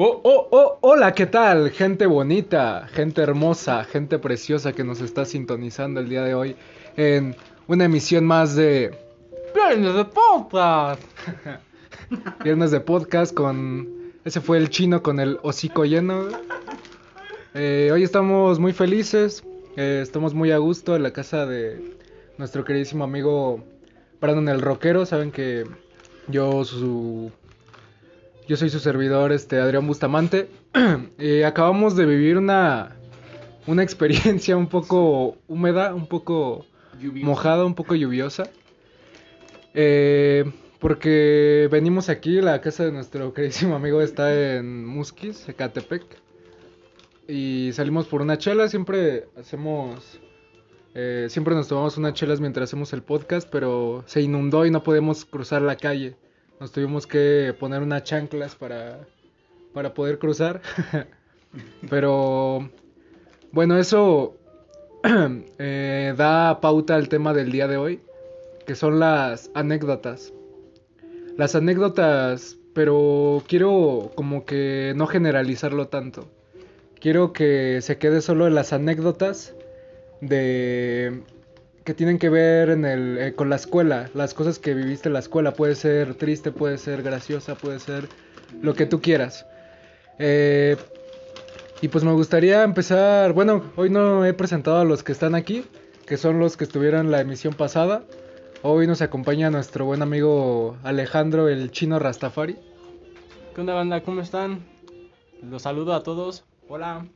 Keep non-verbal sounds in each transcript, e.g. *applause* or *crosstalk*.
Oh, oh, oh, hola, ¿qué tal? Gente bonita, gente hermosa, gente preciosa que nos está sintonizando el día de hoy en una emisión más de Viernes de Podcast. *laughs* Viernes de Podcast con... Ese fue el chino con el hocico lleno. Eh, hoy estamos muy felices, eh, estamos muy a gusto en la casa de nuestro queridísimo amigo Brandon el Rockero. Saben que yo su yo soy su servidor, este Adrián Bustamante. y *clears throat* acabamos de vivir una una experiencia un poco húmeda, un poco mojada, un poco lluviosa. Eh, porque venimos aquí, la casa de nuestro queridísimo amigo está en Musquis, Ecatepec. Y salimos por una chela, siempre hacemos... eh, siempre nos tomamos unas chelas mientras hacemos el podcast, pero se inundó y no podemos cruzar la calle. Nos tuvimos que poner unas chanclas para, para poder cruzar. *laughs* pero bueno, eso *clears throat* eh, da pauta al tema del día de hoy, que son las anécdotas. Las anécdotas, pero quiero como que no generalizarlo tanto. Quiero que se quede solo en las anécdotas de que tienen que ver en el, eh, con la escuela, las cosas que viviste en la escuela. Puede ser triste, puede ser graciosa, puede ser lo que tú quieras. Eh, y pues me gustaría empezar, bueno, hoy no he presentado a los que están aquí, que son los que estuvieron en la emisión pasada. Hoy nos acompaña nuestro buen amigo Alejandro, el chino Rastafari. ¿Qué onda banda? ¿Cómo están? Los saludo a todos. Hola.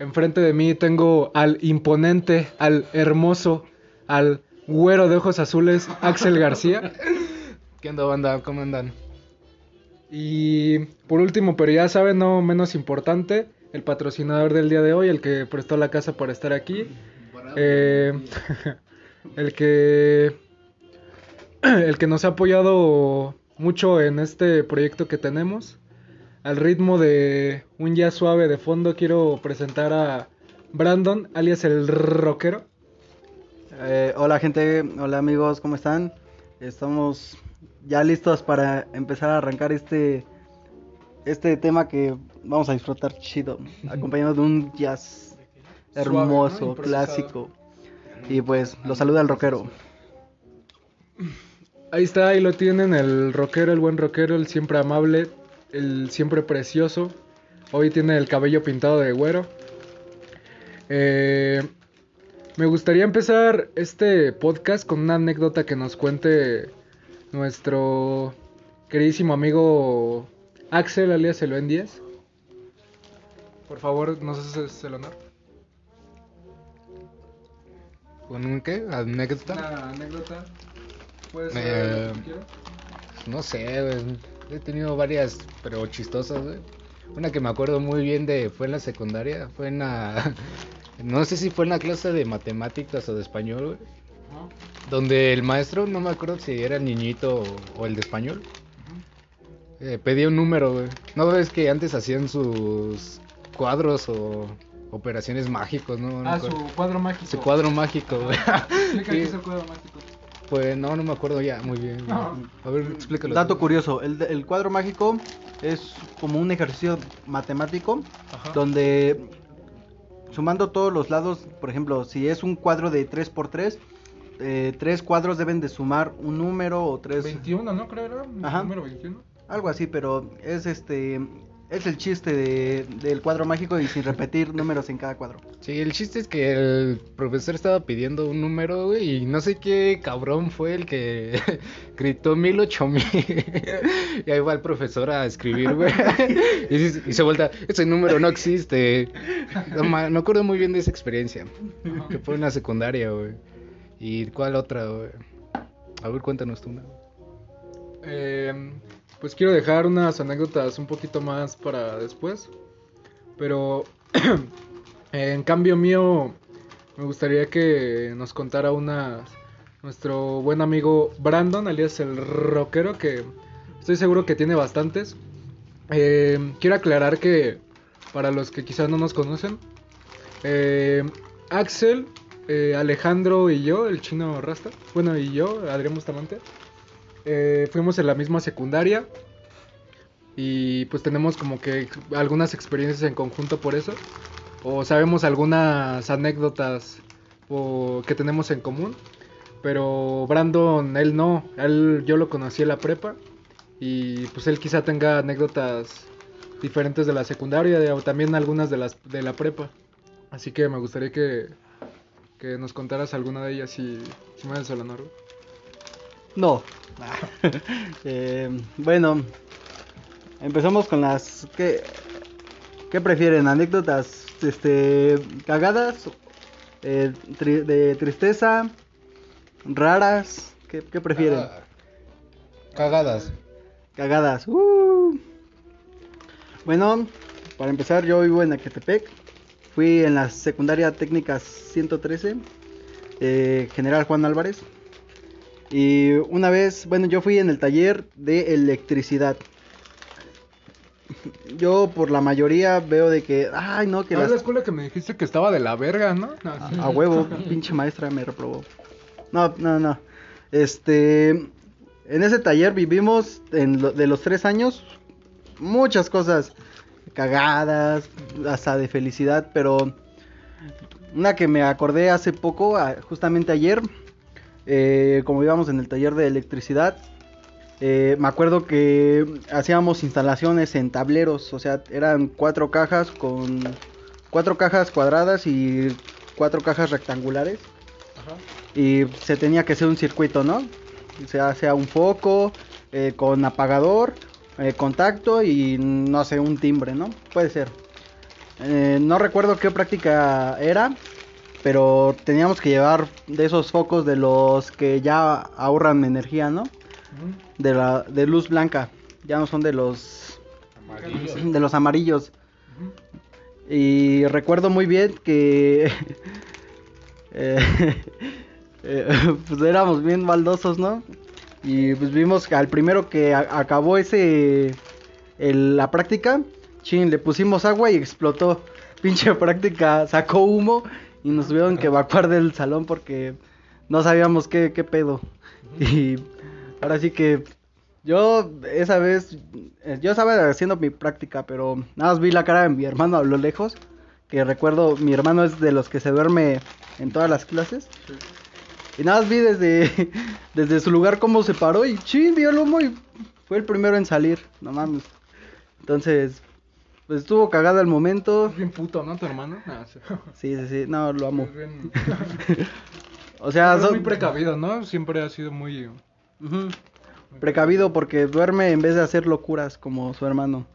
Enfrente de mí tengo al imponente, al hermoso, al güero de ojos azules, Axel García. ¿Qué onda, banda? ¿Cómo andan? Y por último, pero ya saben, no menos importante, el patrocinador del día de hoy, el que prestó la casa para estar aquí. Eh, *laughs* el que *clears throat* el que nos ha apoyado mucho en este proyecto que tenemos. Al ritmo de un ya suave de fondo quiero presentar a Brandon, alias el rockero. Eh, hola gente, hola amigos, ¿cómo están? Estamos ya listos para empezar a arrancar este este tema que vamos a disfrutar chido, *laughs* acompañado de un jazz Suave, ¿no? hermoso, clásico. Y pues lo saluda el rockero. Ahí está, ahí lo tienen, el rockero, el buen rockero, el siempre amable, el siempre precioso. Hoy tiene el cabello pintado de güero. Eh, me gustaría empezar este podcast con una anécdota que nos cuente nuestro queridísimo amigo Axel, alias el Ben 10. Por favor, nos haces el honor. ¿Con un qué? ¿Anécdota? Una anécdota. Puede ser ser lo que No sé. He tenido varias, pero chistosas, güey. Una que me acuerdo muy bien de fue en la secundaria, fue en la no sé si fue en la clase de matemáticas o de español, güey, donde el maestro, no me acuerdo si era el niñito o, o el de español, eh, pedía un número, güey. ¿No ves que antes hacían sus cuadros o operaciones mágicos, no? No Ah, su cuadro mágico. Su cuadro mágico, güey. Explica qué *laughs* es el cuadro mágico. Pues no, no me acuerdo ya, muy bien. No. A ver, explícalo. Dato curioso, el, el cuadro mágico es como un ejercicio matemático Ajá. donde sumando todos los lados, por ejemplo, si es un cuadro de 3x3, eh, tres cuadros deben de sumar un número o tres... 21, ¿no? Creo era. Ajá. Número 21. Algo así, pero es este es el chiste de, del cuadro mágico y sin repetir números en cada cuadro. Sí, el chiste es que el profesor estaba pidiendo un número, güey, y no sé qué cabrón fue el que *laughs* gritó mil ocho mil. *laughs* y ahí va el profesor a escribir, güey. *laughs* y, y se vuelta, ese número no existe. No, me acuerdo muy bien de esa experiencia. Que fue en la secundaria, güey. ¿Y cuál otra, güey? A ver, cuéntanos tú una. Eh, pues quiero dejar unas anécdotas un poquito más para después. Pero *clears throat* en cambio mío, me gustaría que nos contara unas. Nuestro buen amigo Brandon, alias el rockero, que estoy seguro que tiene bastantes. Eh, quiero aclarar que, para los que quizás no nos conocen, eh, Axel, eh, Alejandro y yo, el chino Rasta, bueno, y yo, Adrián Bustamante, eh, fuimos en la misma secundaria. y pues tenemos como que algunas experiencias en conjunto por eso. O sabemos algunas anécdotas o, que tenemos en común. Pero Brandon, él no. Él, yo lo conocí en la prepa. Y pues él quizá tenga anécdotas diferentes de la secundaria o también algunas de, las, de la prepa. Así que me gustaría que, que nos contaras alguna de ellas si, si me haces el honor. No. *laughs* Eh, bueno, empezamos con las ¿qué, qué prefieren? Anécdotas, este, cagadas, eh, tri- de tristeza, raras, ¿qué, qué prefieren? Ah, Cagadas. Cagadas. uh. Bueno, para empezar, yo vivo en Acatepec. Fui en la secundaria técnica 113, eh, General Juan Álvarez. Y una vez, bueno, yo fui en el taller de electricidad. Yo por la mayoría veo de que, ay no, que Ah, las- la escuela que me dijiste que estaba de la verga, ¿no? No, a, a huevo, *laughs* pinche maestra me reprobó. No, no, no. Este, en ese taller vivimos en lo- de los tres años muchas cosas cagadas, hasta de felicidad, pero una que me acordé hace poco, justamente ayer, eh, como íbamos en el taller de electricidad, eh, me acuerdo que hacíamos instalaciones en tableros, o sea, eran cuatro cajas con cuatro cajas cuadradas y cuatro cajas rectangulares y se tenía que hacer un circuito, ¿no? O sea, sea un foco eh, con apagador, eh, contacto y no sé, un timbre, ¿no? Puede ser. No recuerdo qué práctica era, pero teníamos que llevar de esos focos de los que ya ahorran energía, ¿no? De la de luz blanca, ya no son de los de los amarillos. Y recuerdo muy bien que *laughs* eh, *laughs* eh, pues éramos bien maldosos, ¿no? Y pues vimos que al primero que acabó ese el- la práctica, chin, le pusimos agua y explotó. Pinche *laughs* práctica, sacó humo y nos tuvieron que evacuar del salón porque no sabíamos qué, qué pedo. Y ahora sí que yo esa vez, eh, yo estaba haciendo mi práctica, pero nada más vi la cara de mi hermano a lo lejos. Que recuerdo, mi hermano es de los que se duerme en todas las clases. Y nada más vi desde, *laughs* desde su lugar cómo se paró y chin, vio el humo y fue el primero en salir. No mames. Entonces, pues estuvo cagado el momento. Bien puto, ¿no? Tu hermano. Nah, sí. Sí, sí, sí, no, lo amo. Bien- *laughs* O sea, Pero es son- muy precavido, ¿no? Siempre ha sido muy... Ujú. Precavido porque duerme en vez de hacer locuras como su hermano.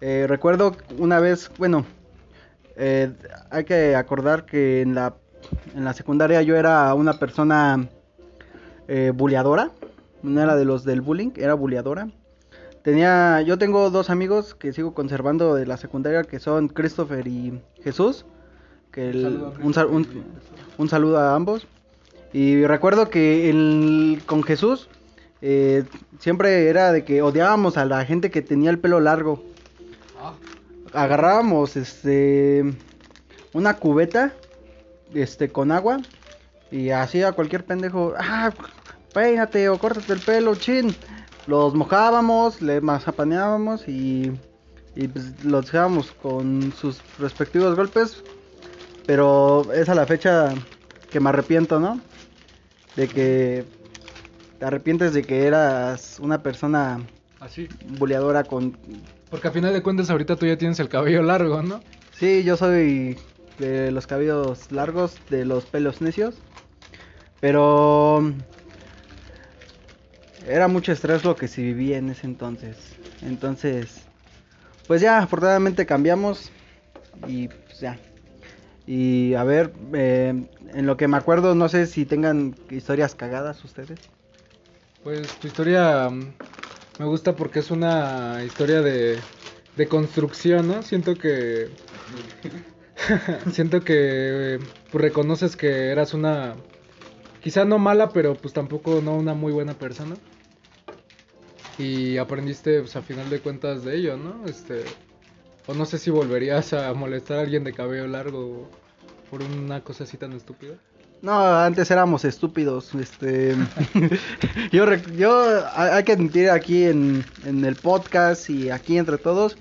Eh, recuerdo una vez, bueno, eh, hay que acordar que en la, en la secundaria yo era una persona eh, buleadora. No era de los del bullying, era buleadora. Tenía, yo tengo dos amigos que sigo conservando de la secundaria que son Christopher y Jesús. Que el- saludo un, sal- un- un saludo a ambos. Y recuerdo que el- con Jesús eh, siempre era de que odiábamos a la gente que tenía el pelo largo. Agarrábamos este una cubeta este con agua y así a cualquier pendejo, ah, peínate o córtate el pelo, chin. Los mojábamos, le mazapaneábamos y y pues los dejábamos con sus respectivos golpes. Pero es a la fecha que me arrepiento, ¿no? De que te arrepientes de que eras una persona Así. buleadora con... Porque a final de cuentas ahorita tú ya tienes el cabello largo, ¿no? Sí, yo soy de los cabellos largos, de los pelos necios. Pero... Era mucho estrés lo que se vivía en ese entonces. Entonces... Pues ya, afortunadamente cambiamos. Y pues ya. Y a ver, eh, en lo que me acuerdo, no sé si tengan historias cagadas ustedes. Pues tu historia mm, me gusta porque es una historia de, de construcción, ¿no? Siento que... *laughs* siento que pues, reconoces que eras una... Quizá no mala, pero pues tampoco no una muy buena persona. Y aprendiste, pues a final de cuentas, de ello, ¿no? Este... O no sé si volverías a molestar a alguien de cabello largo por una cosa así tan estúpida. No, antes éramos estúpidos, este... *laughs* yo, yo, hay que admitir aquí en, en el podcast y aquí entre todos,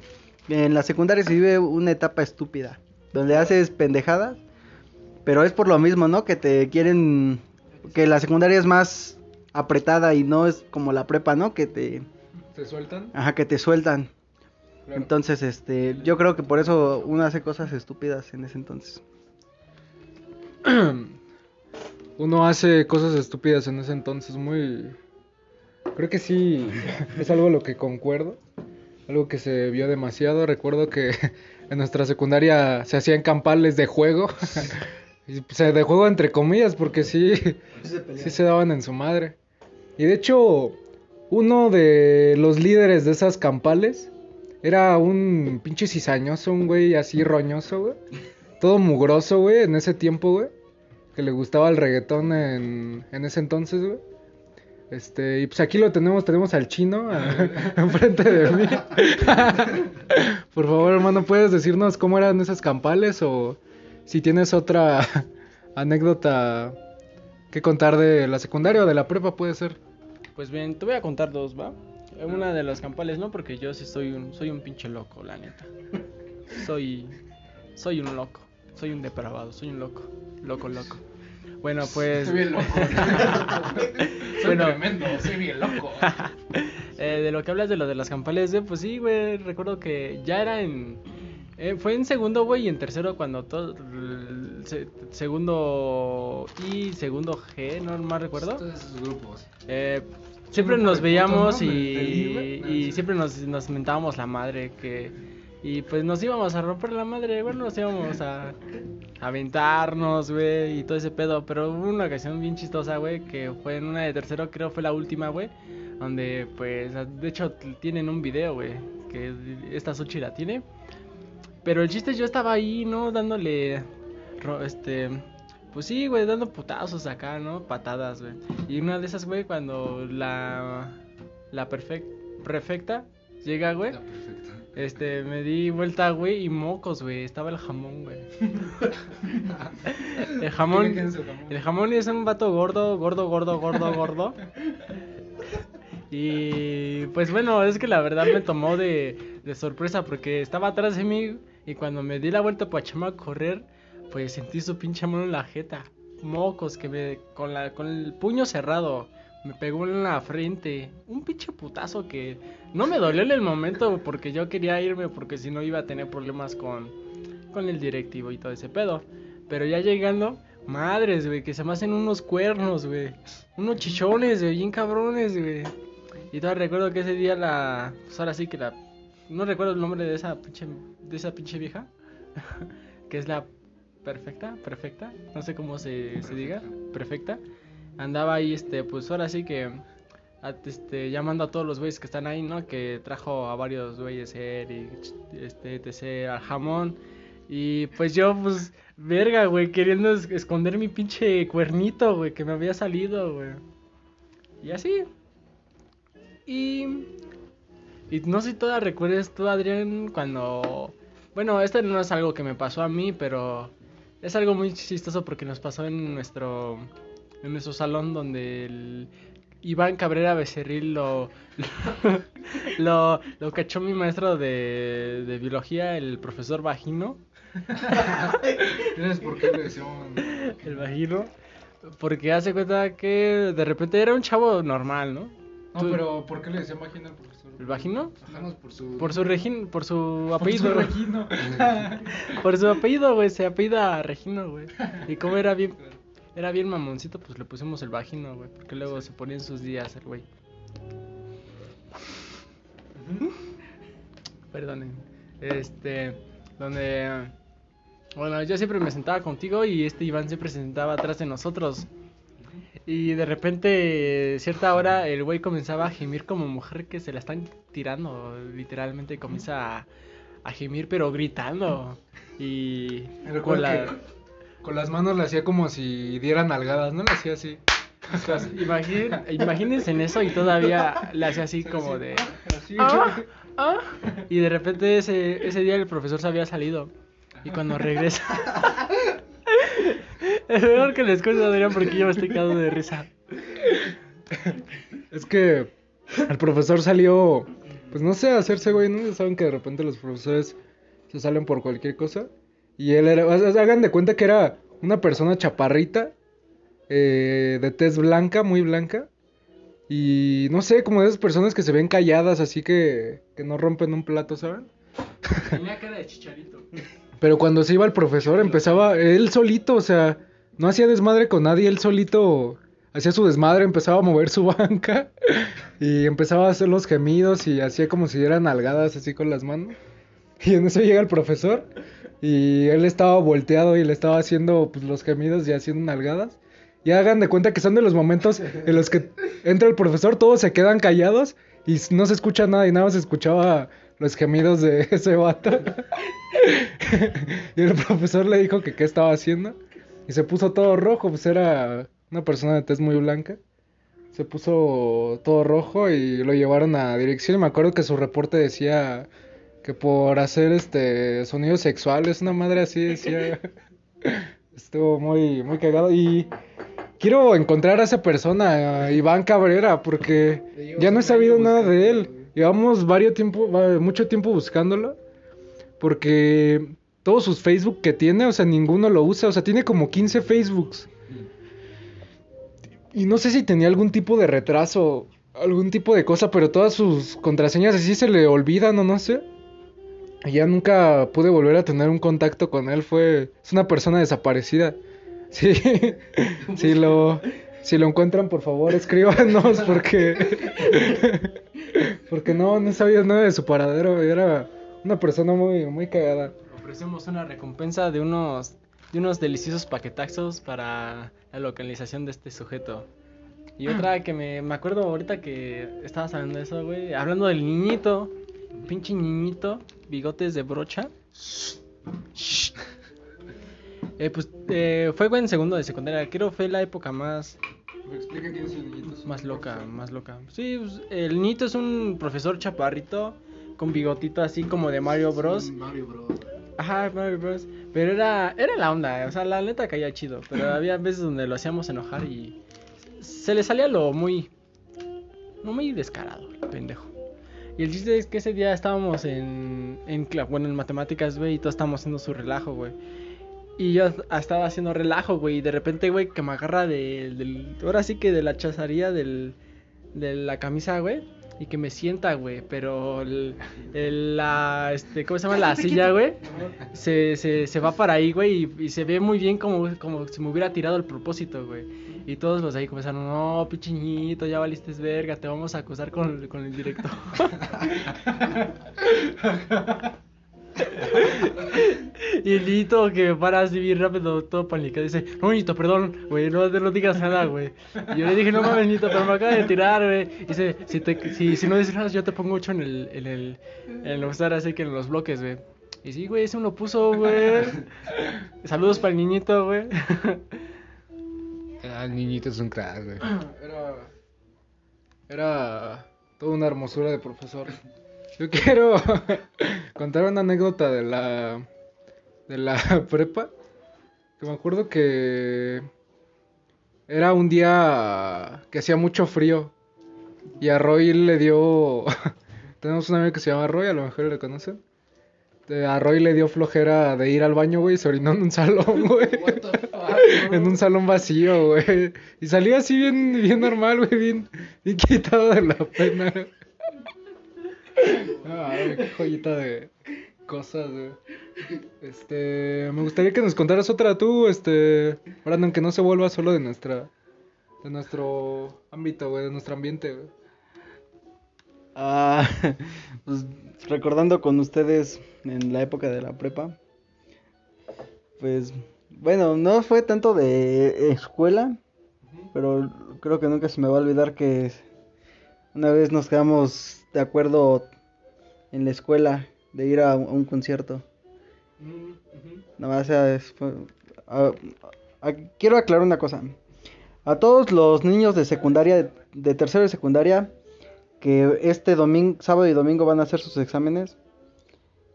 en la secundaria se vive una etapa estúpida, donde haces pendejadas, pero es por lo mismo, ¿no? Que te quieren... Que la secundaria es más apretada y no es como la prepa, ¿no? Que te... ¿Se sueltan? Ajá, que te sueltan. Claro. Entonces, este, yo creo que por eso uno hace cosas estúpidas en ese entonces. *clears throat* Uno hace cosas estúpidas en ese entonces, muy... Creo que sí, *laughs* es algo a lo que concuerdo, algo que se vio demasiado. Recuerdo que *laughs* en nuestra secundaria se hacían campales de juego, *laughs* y, o sea, de juego entre comillas, porque sí, sí se daban en su madre. Y de hecho, uno de los líderes de esas campales era un pinche cizañoso, un güey así roñoso, güey. Todo mugroso, güey, en ese tiempo, güey. Que le gustaba el reggaetón en, en ese entonces, güey. Este, y pues aquí lo tenemos, tenemos al chino *laughs* enfrente de mí. *laughs* Por favor, hermano, ¿puedes decirnos cómo eran esas campales o si tienes otra *laughs* anécdota que contar de la secundaria o de la prepa puede ser? Pues bien, te voy a contar dos, ¿va? Una de las campales, ¿no? Porque yo sí soy un, soy un pinche loco, la neta. Soy, soy un loco, soy un depravado, soy un loco, loco, loco. Bueno, pues... loco. *laughs* Bueno. tremendo, soy bien loco. *laughs* Eh, de lo que hablas de lo de las campales, eh, pues sí, güey, recuerdo que ya era en... eh, fue en segundo, güey, y en tercero cuando todo... se- segundo I, segundo G, no más recuerdo. Todos esos grupos. Eh, siempre nos veíamos y, y sí. siempre nos, nos mentábamos la madre que y pues nos íbamos a romper la madre, bueno, nos íbamos a a *laughs* aventarnos, güey, y todo ese pedo, pero hubo una ocasión bien chistosa, güey, que fue en una de tercero, creo fue la última, güey, donde pues de hecho tienen un video, güey, que esta Suchi la tiene. Pero el chiste yo estaba ahí, ¿no? Dándole este pues sí, güey, dando putazos acá, ¿no? Patadas, güey. Y una de esas, güey, cuando la la perfec- prefecta llega, güey, Está perfecto. este, me di vuelta, güey, y mocos, güey, estaba el jamón, güey. *laughs* el jamón, ¿Quién es el jamón? el jamón es un vato gordo, gordo, gordo, gordo, gordo. Y pues bueno, es que la verdad me tomó de, de sorpresa porque estaba atrás de mí y cuando me di la vuelta para echarme a correr, pues sentí su pinche mano en la jeta. Mocos que me con la con el puño cerrado me pegó en la frente. Un pinche putazo que no me dolió en el momento porque yo quería irme porque si no iba a tener problemas con con el directivo y todo ese pedo. Pero ya llegando, madres, güey, que se me hacen unos cuernos, güey. Unos chichones, güey, bien cabrones, güey. Y todavía recuerdo que ese día la. Pues ahora sí que la. No recuerdo el nombre de esa pinche. De esa pinche vieja. *laughs* que es la perfecta, perfecta. No sé cómo se, se diga. Perfecta. Andaba ahí, este, pues ahora sí que. a- Este, llamando a todos los güeyes que están ahí, ¿no? Que trajo a varios güeyes, Eric, este, etc., al jamón. Y pues yo, pues, verga, güey, queriendo es- esconder mi pinche cuernito, güey, que me había salido, güey. Y así. Y. Y no sé si todas recuerdes tú, Adrián, cuando. Bueno, esto no es algo que me pasó a mí, pero. Es algo muy chistoso porque nos pasó en nuestro. En nuestro salón donde el. Iván Cabrera Becerril lo, *laughs* lo, lo cachó mi maestro de, de biología, el profesor Vagino. *laughs* ¿Tienes por qué le? El Vagino. Porque hace cuenta que de repente era un chavo normal, ¿no? No, Tú- pero ¿por qué le decía máquina al profesor? ¿El Vagino? Por su. Por su regin, por su Por apellido. su Regino. *laughs* Por su apellido, güey, se apellida Regino, güey. Y como era bien era bien mamoncito, pues le pusimos el vagino, güey, porque luego se ponía en sus días el güey. Perdonen. Este, donde bueno, yo siempre me sentaba contigo y este Iván siempre se sentaba atrás de nosotros. Y de repente, cierta hora, el güey comenzaba a gemir como mujer que se la están tirando. Literalmente comienza a, a gemir, pero gritando. Y con la... con las manos le hacía como si dieran algadas, ¿no? Le hacía así. *laughs* Imagín- imagínense en eso y todavía le hacía así como de... "Ah, ah". Y de repente ese, ese día el profesor se había salido. Y cuando regresa... *laughs* Es mejor que les cuente Adrián porque yo me estoy cagando de risa. Es que el profesor salió, pues no sé, a hacerse güey, ¿no? Saben que de repente los profesores se salen por cualquier cosa. Y él era, o sea, hagan de cuenta que era una persona chaparrita, eh, de tez blanca, muy blanca. Y no sé, como de esas personas que se ven calladas, así que, que no rompen un plato, ¿saben? Tenía cara de chicharito. Pero cuando se iba el profesor, empezaba él solito, o sea, no hacía desmadre con nadie, él solito hacía su desmadre, empezaba a mover su *laughs* banca y empezaba a hacer los gemidos y hacía como si dieran nalgadas así con las manos. Y en eso llega el profesor y él estaba volteado y le estaba haciendo pues, los gemidos y haciendo nalgadas. Y hagan de cuenta que son de los momentos en los que entra el profesor, todos se quedan callados y no se escucha nada y nada más se escuchaba los gemidos de *laughs* ese vato. *laughs* y el profesor le dijo que qué estaba haciendo y se puso todo rojo, pues era una persona de tez muy blanca. Se puso todo rojo y lo llevaron a dirección y me acuerdo que su reporte decía que por hacer este sonidos sexuales, una madre así decía. *laughs* Estuvo muy muy cagado y quiero encontrar a esa persona, a Iván Cabrera, porque ya no he sabido nada de él. Llevamos varios tiempo, mucho tiempo buscándolo. Porque todos sus Facebook que tiene, o sea, ninguno lo usa. O sea, tiene como 15 Facebooks. Y no sé si tenía algún tipo de retraso, algún tipo de cosa, pero todas sus contraseñas así se le olvidan o no sé. Y ya nunca pude volver a tener un contacto con él. Fue. Es una persona desaparecida. *laughs* Sí. si lo. Si lo encuentran, por favor, escríbanos *laughs* porque. *laughs* porque no, no sabía nada de su paradero. Era una persona muy, muy cagada. Ofrecemos una recompensa de unos, de unos deliciosos paquetazos para la localización de este sujeto. Y otra que me, me acuerdo ahorita que estabas hablando de eso, güey. Hablando del niñito, pinche niñito, bigotes de brocha. *laughs* Eh, pues eh, fue güey, en segundo de secundaria. Creo fue la época más, ¿Me explica quién es el niñito? más loca, más loca. Sí, pues, el niñito es un profesor chaparrito con bigotito así como de Mario Bros. Mario Bros. Ajá, Mario Bros. Pero era, era la onda, o sea, la neta caía chido. Pero *clears throat* había veces donde lo hacíamos enojar y se le salía lo muy, no muy descarado, el pendejo. Y el chiste es que ese día estábamos en, en bueno, en matemáticas, güey, y todos estábamos haciendo su relajo, güey. Y yo estaba haciendo relajo, güey, y de repente, güey, que me agarra del, del, ahora sí que de la chazaría del, de la camisa, güey, y que me sienta, güey, pero el, el- la, este, ¿cómo se llama? La silla, güey, se, se, se va para ahí, güey, y, y se ve muy bien como, como si me hubiera tirado al propósito, güey. Y todos los de ahí comenzaron, no, pinche niñito, ya valiste verga, te vamos a acusar con, con el director. *laughs* y el niñito que me para así bien rápido, todo panicado, dice, no, niñito, perdón, güey, no, no digas nada, güey. Y yo le dije, no mames, niñito, pero me acaba de tirar, güey. Dice, si, te, si, si no dices nada, yo te pongo ocho en el, en el, en el usar así que en los bloques, güey. Y sí, güey, ese me lo puso, güey. Saludos para el niñito, güey. Ah, el niñito es un crack, güey. Era. Era. Toda una hermosura de profesor. Yo quiero *laughs* contar una anécdota de la. De la *laughs* prepa. Que me acuerdo que. Era un día que hacía mucho frío. Y a Roy le dio. *laughs* Tenemos un amigo que se llama Roy, a lo mejor le conocen. Eh, A Roy le dio flojera de ir al baño, güey, y se orinó en un salón, güey. en un salón vacío, güey. Y salió así bien, bien normal, güey, bien, bien quitado de la pena. Ay, qué joyita de cosas. Este, me gustaría que nos contaras otra tú, este, Brandon, que no se vuelva solo de nuestra, de nuestro ámbito, güey, de nuestro ambiente. Ah, *laughs* pues recordando con ustedes en la época de la prepa, pues bueno, no fue tanto de escuela, pero creo que nunca se me va a olvidar que una vez nos quedamos de acuerdo en la escuela de ir a un, a un concierto. Nada más, o sea, es- fue- a- a- quiero aclarar una cosa. A todos los niños de secundaria, de tercero de secundaria, que este domingo, sábado y domingo van a hacer sus exámenes.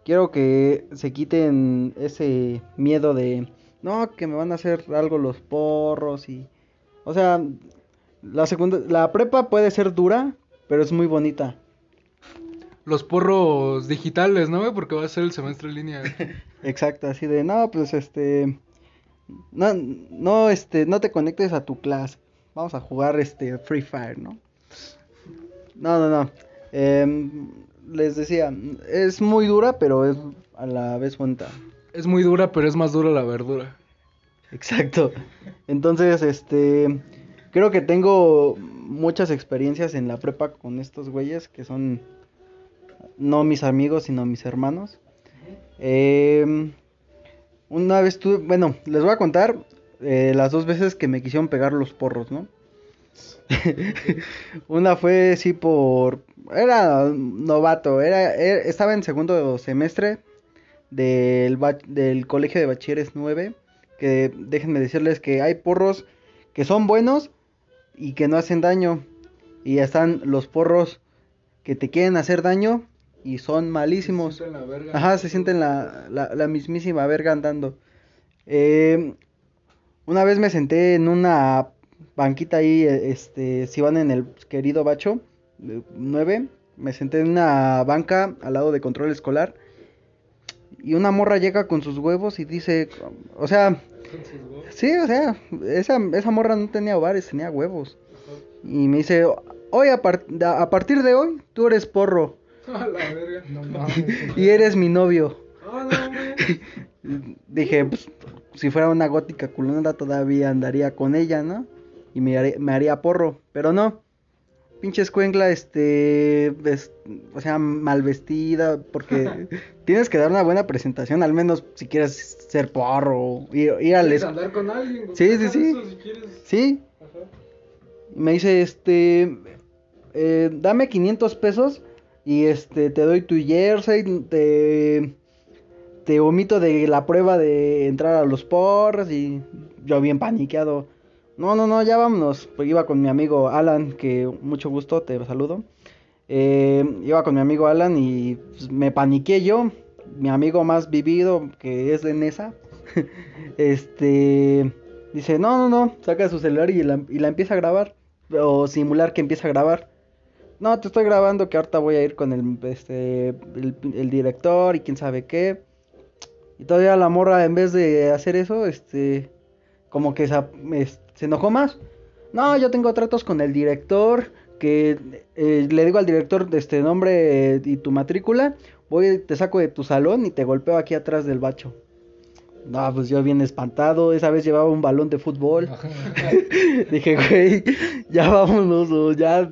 Quiero que se quiten ese miedo de no, que me van a hacer algo los porros y... O sea, la, segunda, la prepa puede ser dura, pero es muy bonita. Los porros digitales, ¿no? Porque va a ser el semestre en línea. *laughs* Exacto, así de, no, pues este... No, no, este, no te conectes a tu clase. Vamos a jugar este Free Fire, ¿no? No, no, no. Em, les decía, es muy dura, pero es a la vez bonita. Es muy dura, pero es más dura la verdura. Exacto. Entonces, este, creo que tengo muchas experiencias en la prepa con estos güeyes que son no mis amigos, sino mis hermanos. Em, una vez tuve, bueno, les voy a contar eh, las dos veces que me quisieron pegar los porros, ¿no? *laughs* Una fue sí por, era novato, era, era- estaba en segundo semestre del, del colegio de bachilleres 9, que déjenme decirles que hay porros que son buenos y que no hacen daño. Y están los porros que te quieren hacer daño y son malísimos. Se sienten la verga. Ajá, se sienten la, la, la mismísima verga andando. Eh, una vez me senté en una banquita ahí, eh, este, si van en el querido Bacho, eh, 9, me senté en una banca al lado de control escolar. Y una morra llega con sus huevos y dice, o sea, sí, o sea, esa, esa morra no tenía ovares, tenía huevos. Y me dice, hoy a, par- a partir de hoy, tú eres porro *laughs* A la verga. No mames. y eres mi novio. No. *laughs* Dije, pues, si fuera una gótica culona todavía andaría con ella, ¿no? Y me haría, me haría porro, pero no. Pinche escuencla, este, o sea, mal vestida, porque *laughs* tienes que dar una buena presentación, al menos si quieres ser porro, ir, ir al... ¿Quieres es- andar con alguien? Sí, sí, sí. eso si quieres. Sí, Ajá. me dice, este, eh, dame 500 pesos y este, te doy tu jersey, te, te omito de la prueba de entrar a los porros y yo bien paniqueado. No, no, no, ya vámonos. Pues iba con mi amigo Alan, que mucho gusto, te saludo. Eh, iba con mi amigo Alan y pues, me paniqué yo. Mi amigo más vivido, que es de Nesa, *laughs* este, dice, no, no, no, saca su celular y la, y la empieza a grabar. O simular que empieza a grabar. No, te estoy grabando que ahorita voy a ir con el, este, el, el director y quién sabe qué. Y todavía la morra, en vez de hacer eso, este, como que se, enojó más. No, yo tengo tratos con el director, que eh, le digo al director este nombre eh, y tu matrícula, voy, te saco de tu salón y te golpeo aquí atrás del bacho. No, pues yo bien espantado, esa vez llevaba un balón de fútbol. *laughs* Dije, güey, ya vámonos, o ya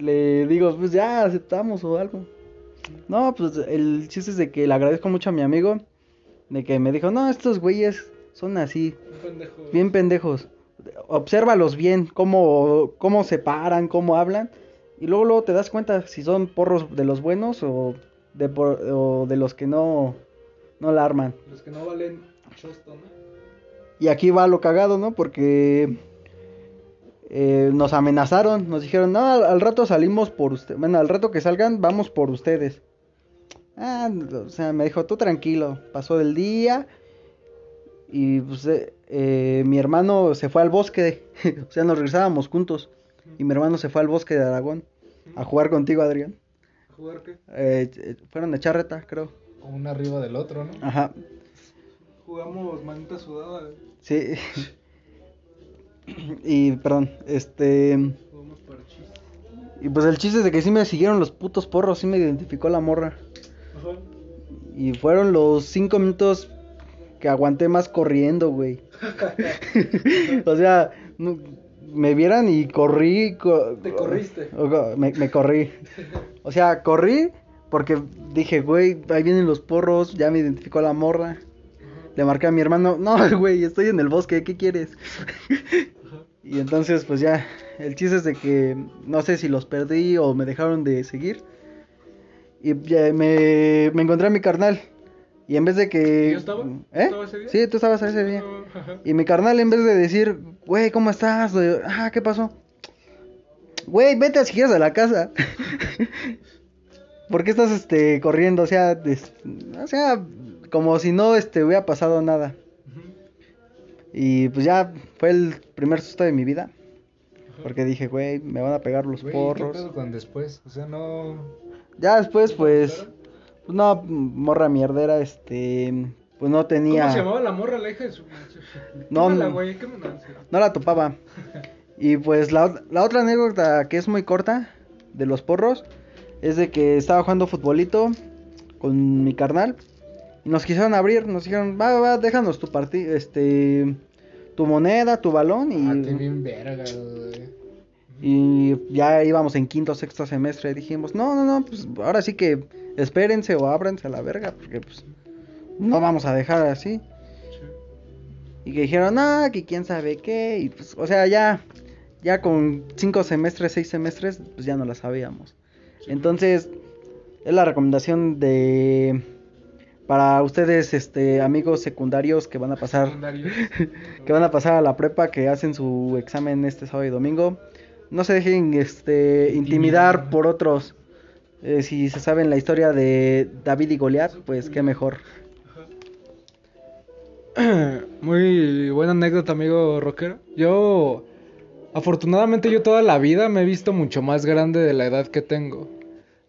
le digo, pues ya aceptamos o algo. No, pues el chiste es de que le agradezco mucho a mi amigo, de que me dijo, no, estos güeyes son así, Un pendejo. bien pendejos. Obsérvalos bien, cómo, cómo se paran, cómo hablan. Y luego, luego te das cuenta si son porros de los buenos o de, por- o de los que no, no la arman. Los que no valen chosto, ¿no? Y aquí va lo cagado, ¿no? Porque eh, nos amenazaron, nos dijeron, no, al, al rato salimos por usted, bueno, al rato que salgan, vamos por ustedes. Ah, o sea, me dijo, tú tranquilo, pasó el día y pues eh, eh, mi hermano se fue al bosque, *laughs* o sea, nos regresábamos juntos y mi hermano se fue al bosque de Aragón a jugar contigo, Adrián. ¿A ¿Jugar qué? Eh, eh, fueron de charreta, creo. Uno arriba del otro, ¿no? Ajá, Jugamos manita sudada. sí. *laughs* *clears throat* y, perdón, este... Y pues el chiste es de que sí me siguieron los putos porros, sí me identificó la morra. Ajá. Y fueron los cinco minutos que aguanté más corriendo, güey. *laughs* o sea, no- me vieran y corrí. co- Te corriste. o- Me, me corrí. O sea, corrí porque dije, güey, ahí vienen los porros, ya me identificó la morra. Le marqué a mi hermano, no, *laughs* güey, estoy en el bosque, ¿qué quieres? *laughs* y entonces, pues ya, el chiste es de que no sé si los perdí o me dejaron de seguir. Y ya me, me encontré a mi carnal. Y en vez de que... ¿Yo estaba? ¿Eh? ¿Estaba ese día? Sí, tú estabas ese día. Y mi carnal, en vez de decir, güey, ¿cómo estás? Ah, ¿qué pasó? Güey, vete si quieres a la casa. *laughs* ¿Por qué estás este corriendo? O sea, des- o sea, como si no este hubiera pasado nada. Y pues ya fue el primer susto de mi vida. Porque dije, güey, me van a pegar los Güey, ¿qué porros. pedo con después? O sea, no... Ya después, pues, pues no, morra mierdera, este, pues no tenía, ¿Cómo se llamaba la morra, la hija de su... No, Quémala, no. güey, quémala. no la topaba. Y pues la, la otra anécdota que es muy corta de los porros es de que estaba jugando futbolito con mi carnal nos quisieron abrir, nos dijeron, va, va, déjanos tu partido, este, tu moneda, tu balón Ah, qué y, bien verga, y ya íbamos en quinto, sexto semestre, dijimos, no, no, no, pues ahora sí que espérense o ábranse a la verga, porque pues no vamos a dejar así. Y que dijeron, ah, que quién sabe qué, y pues, o sea, ya, ya con cinco semestres, seis semestres, pues ya no la sabíamos. Entonces, es la recomendación de, para ustedes, este, amigos secundarios que van a pasar *laughs* que van a pasar a la prepa, que hacen su examen este sábado y domingo. No se dejen este, intimidar por otros. Eh, si se saben la historia de David y Goliat, pues qué mejor. *clears throat* Muy buena anécdota, amigo rockero. Yo, afortunadamente, yo toda la vida me he visto mucho más grande de la edad que tengo.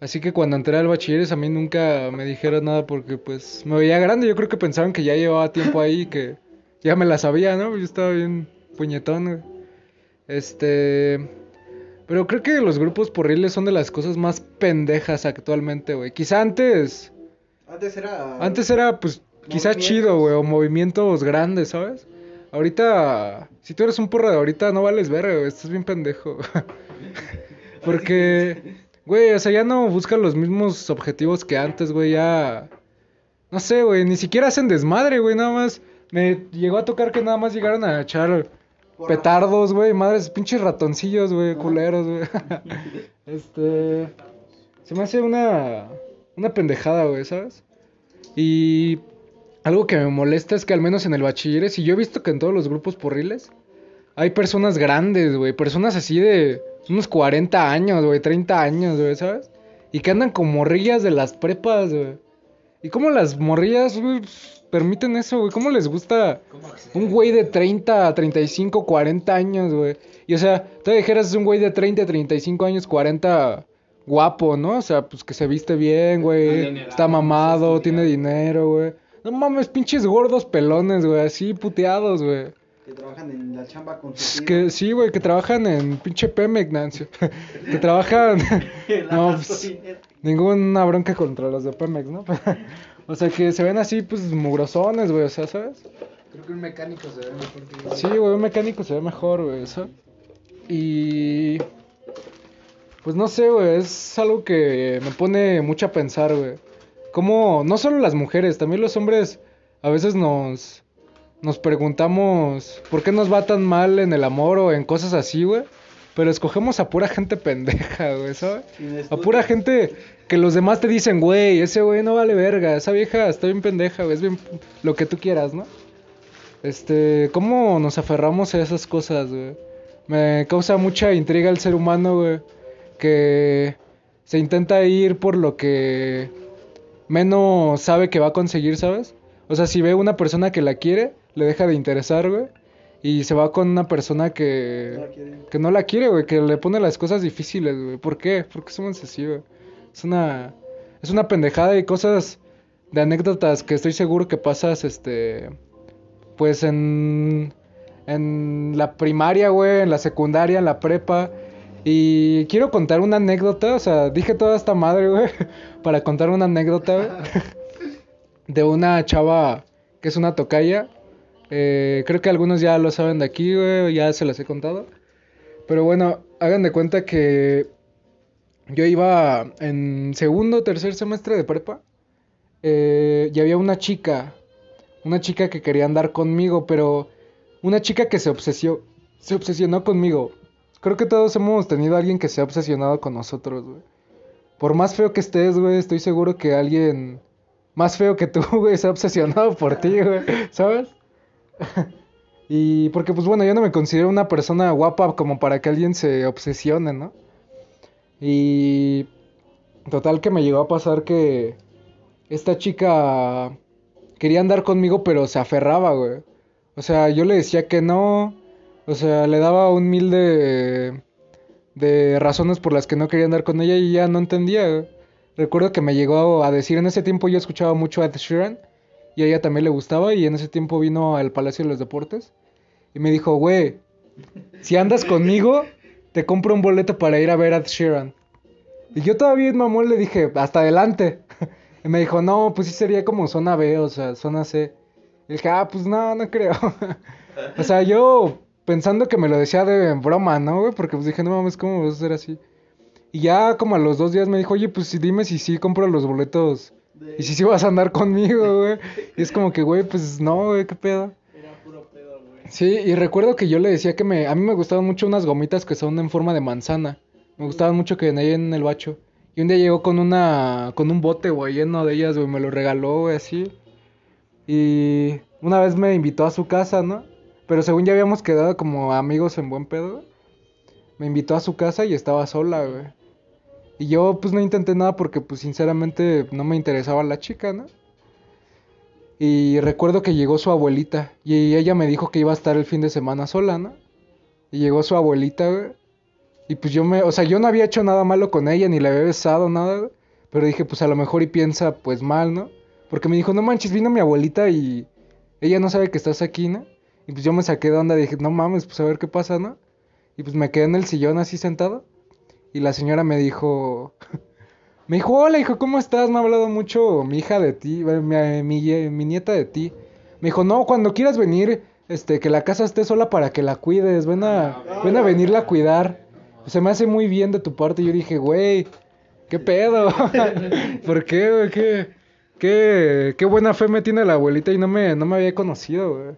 Así que cuando entré al bachilleres a mí nunca me dijeron nada porque pues me veía grande. Yo creo que pensaban que ya llevaba tiempo ahí y que ya me la sabía, ¿no? Yo estaba bien puñetón, güey. Este... Pero creo que los grupos porriles son de las cosas más pendejas actualmente, güey. Quizá antes... Antes era. Antes era, pues, quizá chido, güey, o movimientos grandes, ¿sabes? Ahorita, si tú eres un porro de ahorita, no vales verga, güey, estás bien pendejo. *laughs* Porque, *laughs* güey, o sea, ya no buscan los mismos objetivos que antes, güey, ya... No sé, güey, ni siquiera hacen desmadre, güey, nada más... Me llegó a tocar que nada más llegaron a echar petardos, güey, madres, pinches ratoncillos, güey, culeros, güey. *laughs* este... Se me hace una... Una pendejada, güey, ¿sabes? Y algo que me molesta es que al menos en el bachilleres, y yo he visto que en todos los grupos porriles, hay personas grandes, güey, personas así de unos 40 años, güey, 30 años, güey, ¿sabes? Y que andan con morrillas de las prepas, güey. ¿Y cómo las morrillas, güey, permiten eso, güey? ¿Cómo les gusta un güey de 30, 35, 40 años, güey? Y o sea, tú dijeras es un güey de 30, 35 años, 40 guapo, ¿no? O sea, pues que se viste bien, güey. Está mamado, tiene dinero, güey. No mames, pinches gordos pelones, güey, así puteados, güey. Que trabajan en la chamba con Pues Que sí, güey, que trabajan en pinche Pemex, Nancy. que trabajan. *laughs* no, pues, ninguna bronca contra los de Pemex, ¿no? *laughs* o sea, que se ven así, pues, mugrosones, güey, o sea, ¿sabes? Creo que un mecánico se ve mejor que Sí, güey, un mecánico se ve mejor, güey, eso. Y. Pues no sé, güey, es algo que me pone mucho a pensar, güey. Como, no solo las mujeres, también los hombres a veces nos. Nos preguntamos por qué nos va tan mal en el amor o en cosas así, güey. Pero escogemos a pura gente *laughs* pendeja, güey, ¿sabes? A pura gente que los demás te dicen, güey, ese güey no vale verga, esa vieja está bien pendeja, güey, es bien lo que tú quieras, ¿no? Este, ¿cómo nos aferramos a esas cosas, güey? Me causa mucha intriga el ser humano, güey, que se intenta ir por lo que menos sabe que va a conseguir, ¿sabes? O sea, si ve una persona que la quiere, le deja de interesar, güey, y se va con una persona que que no la quiere, güey, que le pone las cosas difíciles, güey. ¿Por qué? Porque somos así, güey. Es una es una pendejada y cosas de anécdotas que estoy seguro que pasas este pues en en la primaria, güey, en la secundaria, en la prepa. Y quiero contar una anécdota, o sea, dije toda esta madre, güey, *laughs* para contar una anécdota, güey, *laughs* *laughs* de una chava que es una tocaya. Eh, creo que algunos ya lo saben de aquí, güey, ya se las he contado. Pero bueno, hagan de cuenta que yo iba en segundo o tercer semestre de prepa. eh, y había una chica, una chica que quería andar conmigo, pero una chica que se obsesionó, se obsesionó conmigo. Creo que todos hemos tenido a alguien que se ha obsesionado con nosotros, güey. Por más feo que estés, güey, estoy seguro que alguien más feo que tú, *laughs* güey, se ha obsesionado por ti, güey, ¿sabes? *laughs* y porque, pues bueno, yo no me considero una persona guapa como para que alguien se obsesione, ¿no? Y total que me llegó a pasar que esta chica quería andar conmigo, pero se aferraba, güey. O sea, yo le decía que no. O sea, le daba un mil de, de razones por las que no quería andar con ella y ya no entendía. Recuerdo que me llegó a decir, en ese tiempo yo escuchaba mucho a Ed Sheeran y a ella también le gustaba y en ese tiempo vino al Palacio de los Deportes y me dijo, güey, si andas conmigo, te compro un boleto para ir a ver a Sheeran. Y yo todavía mamón le dije, hasta adelante. *laughs* Y me dijo, no, pues sí sería como zona B, o sea, zona C. Y dije, ah, pues no, no creo. *laughs* o sea, yo pensando que me lo decía de broma, ¿no, güey? Porque pues dije, no mames, ¿cómo vas a ser así? Y ya como a los dos días me dijo, oye, pues dime si sí compro los boletos. Y si sí vas a andar conmigo, *laughs* güey. Y es como que, güey, pues no, güey, qué pedo. Era puro pedo, güey. Sí, y recuerdo que yo le decía que me, a mí me gustaban mucho unas gomitas que son en forma de manzana. Me gustaban mucho que venía en el bacho. Y un día llegó con una, con un bote, güey, lleno de ellas, güey, me lo regaló, güey, así. Y una vez me invitó a su casa, ¿no? Pero según ya habíamos quedado como amigos en buen pedo, me invitó a su casa y estaba sola, güey. Y yo pues no intenté nada porque pues sinceramente no me interesaba la chica, ¿no? Y recuerdo que llegó su abuelita y ella me dijo que iba a estar el fin de semana sola, ¿no? Y llegó su abuelita, güey. Y pues yo me, o sea, yo no había hecho nada malo con ella, ni le había besado, nada, güey. Pero dije, pues a lo mejor y piensa, pues mal, ¿no? Porque me dijo, no manches, vino mi abuelita y ella no sabe que estás aquí, ¿no? Y pues yo me saqué de onda, dije, no mames, pues a ver qué pasa, ¿no? Y pues me quedé en el sillón así sentado. Y la señora me dijo, *laughs* me dijo, hola hijo, ¿cómo estás? Me ha hablado mucho mi hija de ti, eh, mi, mi, mi nieta de ti. Me dijo, no, cuando quieras venir, este, que la casa esté sola para que la cuides, ven a, ven a venirla a cuidar. Se me hace muy bien de tu parte. Y yo dije, güey, ¿qué pedo? *laughs* ¿Por qué, güey? ¿Qué, qué, qué buena fe me tiene la abuelita y no me, no me había conocido, güey.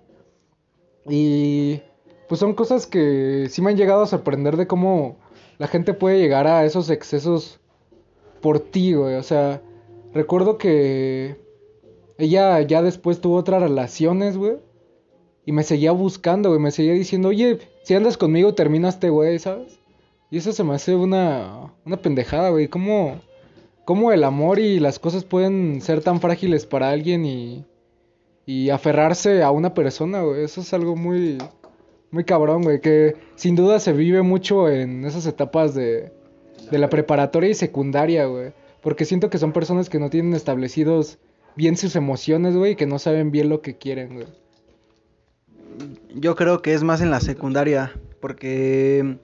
Y pues son cosas que sí me han llegado a sorprender de cómo la gente puede llegar a esos excesos por ti, güey. O sea, recuerdo que ella ya después tuvo otras relaciones, güey. Y me seguía buscando, güey. Me seguía diciendo, oye, si andas conmigo, terminaste, güey, ¿sabes? Y eso se me hace una, una pendejada, güey. ¿Cómo, ¿Cómo el amor y las cosas pueden ser tan frágiles para alguien y, y aferrarse a una persona, güey? Eso es algo muy, muy cabrón, güey. Que sin duda se vive mucho en esas etapas de, de la preparatoria y secundaria, güey. Porque siento que son personas que no tienen establecidos bien sus emociones, güey, y que no saben bien lo que quieren, güey. Yo creo que es más en la secundaria, porque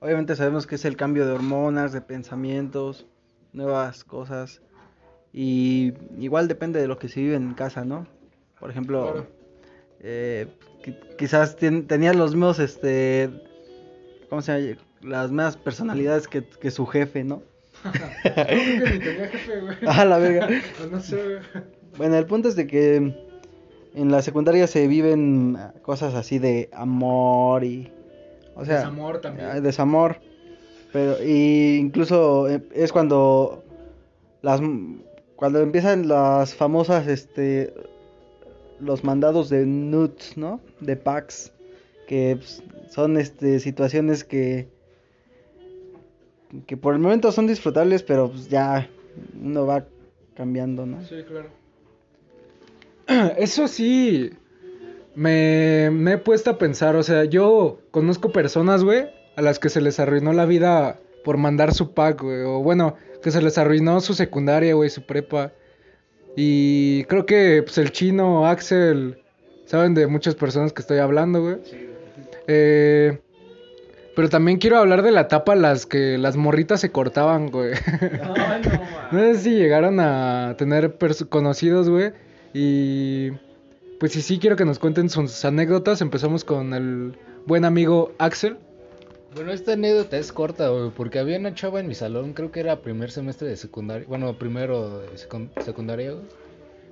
obviamente sabemos que es el cambio de hormonas, de pensamientos, nuevas cosas. Y igual depende de lo que se vive en casa, ¿no? Por ejemplo, Claro. eh, quizás tien- tenía los mismos, este, ¿cómo se llama? Las mismas personalidades que, que su jefe, ¿no? *laughs* Ah, la verga. No sé, güey. Bueno, el punto es de que en la secundaria se viven cosas así de amor y... O sea, Desamor también. desamor. Pero, y incluso eh, es cuando las cuando empiezan las famosas este los mandados de nudes, ¿no? De packs que pues, son este situaciones que que por el momento son disfrutables, pero pues ya uno va cambiando, ¿no? Sí, claro. *clears throat* Eso sí, me, me he puesto a pensar, o sea, yo conozco personas, güey, a las que se les arruinó la vida por mandar su pack, güey, o bueno, que se les arruinó su secundaria, güey, su prepa. Y creo que, pues, el chino, Axel, saben de muchas personas que estoy hablando, güey. Eh, pero también quiero hablar de la etapa las que las morritas se cortaban, güey. *laughs* No, sé si llegaron a tener conocidos, güey. Y pues sí, sí, quiero que nos cuenten sus anécdotas. Empezamos con el buen amigo Axel. Bueno, esta anécdota es corta, güey, porque había una chava en mi salón, creo que era primer semestre de secundaria, bueno, primero de secun- secundaria, güey,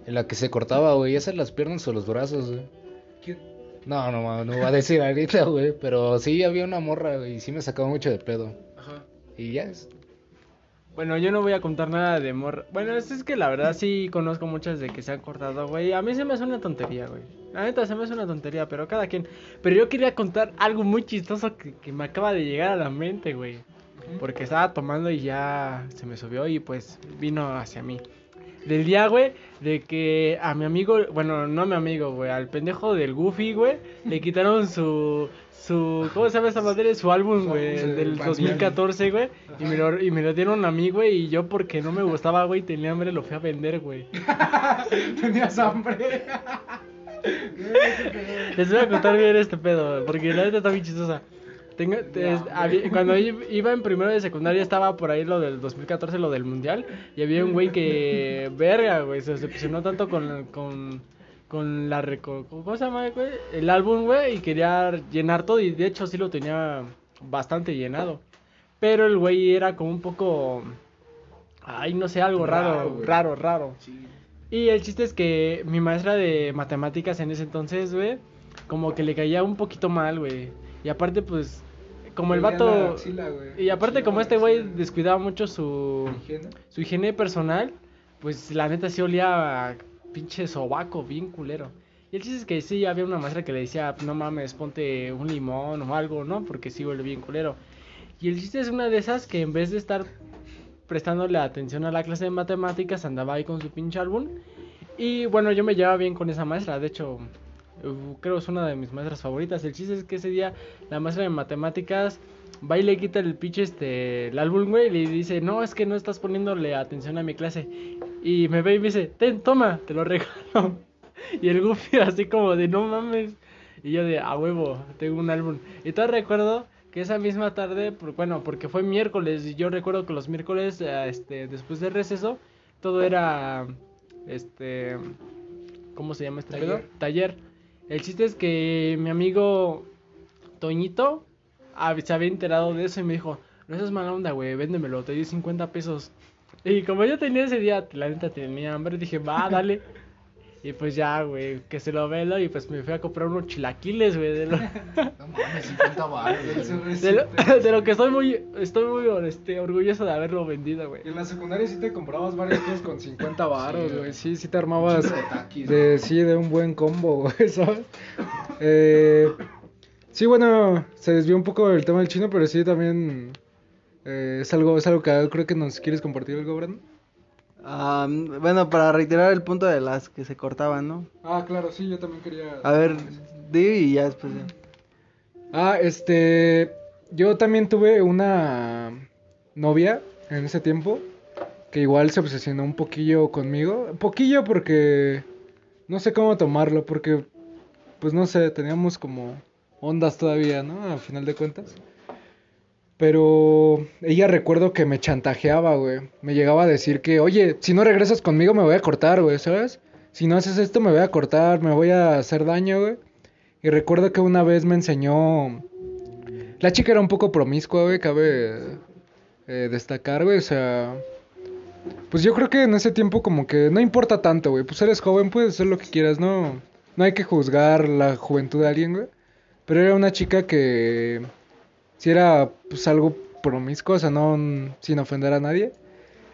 en la que se cortaba, güey, ya sea las piernas o los brazos, güey. No, no, ma, no voy a decir ahorita, güey, pero sí había una morra, güey, y sí me sacaba mucho de pedo. Y ya es. Bueno, yo no voy a contar nada de morra. Bueno, es, es que la verdad sí conozco muchas de que se han cortado, güey. A mí se me hace una tontería, güey. La neta se me hace una tontería, pero cada quien. Pero yo quería contar algo muy chistoso que, que me acaba de llegar a la mente, güey. Porque estaba tomando y ya se me subió y pues vino hacia mí. Del día, güey, de que a mi amigo, bueno, no a mi amigo, güey, al pendejo del Goofy, güey, le quitaron su, su, ¿cómo se llama esa madre? Su álbum, güey, del Bandido. 2014, güey, y me, lo, y me lo dieron a mí, güey, y yo porque no me gustaba, güey, tenía hambre, lo fui a vender, güey. *laughs* Tenías hambre. Les voy a contar bien este pedo, porque la neta está bien chistosa. Tengo, te- había- cuando iba en primero de secundaria estaba por ahí lo del 2014, lo del mundial, y había un güey que, *laughs* verga, güey, se decepcionó tanto con, con, con la, reco- ¿cómo se llama, güey? El álbum, güey, y quería llenar todo, y de hecho sí lo tenía bastante llenado. Pero el güey era como un poco, ay, no sé, algo Raro, raro, raro. Y el chiste es que mi maestra de matemáticas en ese entonces, güey, como que le caía un poquito mal, güey. Y aparte, pues, como el vato... axila. Y aparte, como este güey descuidaba mucho su, Higiene. su higiene personal, pues la neta sí olía a pinche sobaco, bien culero. Y el chiste es que sí, había una maestra que le decía, no mames, ponte un limón o algo, ¿no? Porque sí huele bien culero. Y el chiste es una de esas que en vez de estar prestándole atención a la clase de matemáticas, andaba ahí con su pinche álbum. Y bueno, yo me llevaba bien con esa maestra, de hecho, creo es una de mis maestras favoritas. El chiste es que ese día la maestra de matemáticas va y le quita el pinche este el álbum, güey, y le dice, "No, es que no estás poniéndole atención a mi clase." Y me ve y me dice, "Ten, toma, te lo *laughs* regalo." Y el Goofy así como de, "No mames." Y yo de, "A huevo, tengo un álbum." Y todavía recuerdo que esa misma tarde, por- bueno, porque fue miércoles y yo recuerdo que los miércoles eh, este después del receso todo era este ¿cómo se llama este Taller. pedo? Taller. El chiste es que mi amigo Toñito hab- se había enterado de eso y me dijo, no seas mala onda, güey, véndemelo, te di 50 pesos. Y como yo tenía ese día, la neta tenía hambre, dije, va, dale. *laughs* Y pues ya, güey, que se lo velo y pues me fui a comprar unos chilaquiles, güey, de lo, *laughs* No mames, 50 baros. de lo, *laughs* de lo que estoy muy, estoy muy este, orgulloso de haberlo vendido, güey. Y en la secundaria sí te comprabas varias cosas con 50 baros, Sí, güey. Sí, sí te armabas de taquis, de, sí, de un buen combo, *laughs* güey, ¿sabes? Eh, sí, bueno, se desvió un poco del tema del chino, pero sí también eh, es algo es algo que creo que nos quieres compartir algo, Brandon. Ah, bueno, para reiterar el punto de las que se cortaban, ¿no? Ah, claro, sí, yo también quería... A ver, di y ya después. ya. Ah, este. Yo también tuve una novia en ese tiempo que igual se obsesionó un poquillo conmigo. Un poquillo porque no sé cómo tomarlo, porque pues no sé, teníamos como ondas todavía, ¿no? A final de cuentas. Pero ella recuerdo que me chantajeaba, güey. Me llegaba a decir que, oye, si no regresas conmigo me voy a cortar, güey, ¿sabes? Si no haces esto me voy a cortar, me voy a hacer daño, güey. Y recuerdo que una vez me enseñó... La chica era un poco promiscua, güey, cabe eh, destacar, güey, o sea... Pues yo creo que en ese tiempo como que no importa tanto, güey. Pues eres joven, puedes hacer lo que quieras, no... No hay que juzgar la juventud de alguien, güey. Pero era una chica que... Si era, pues, algo promiscua, o sea, no... Sin ofender a nadie.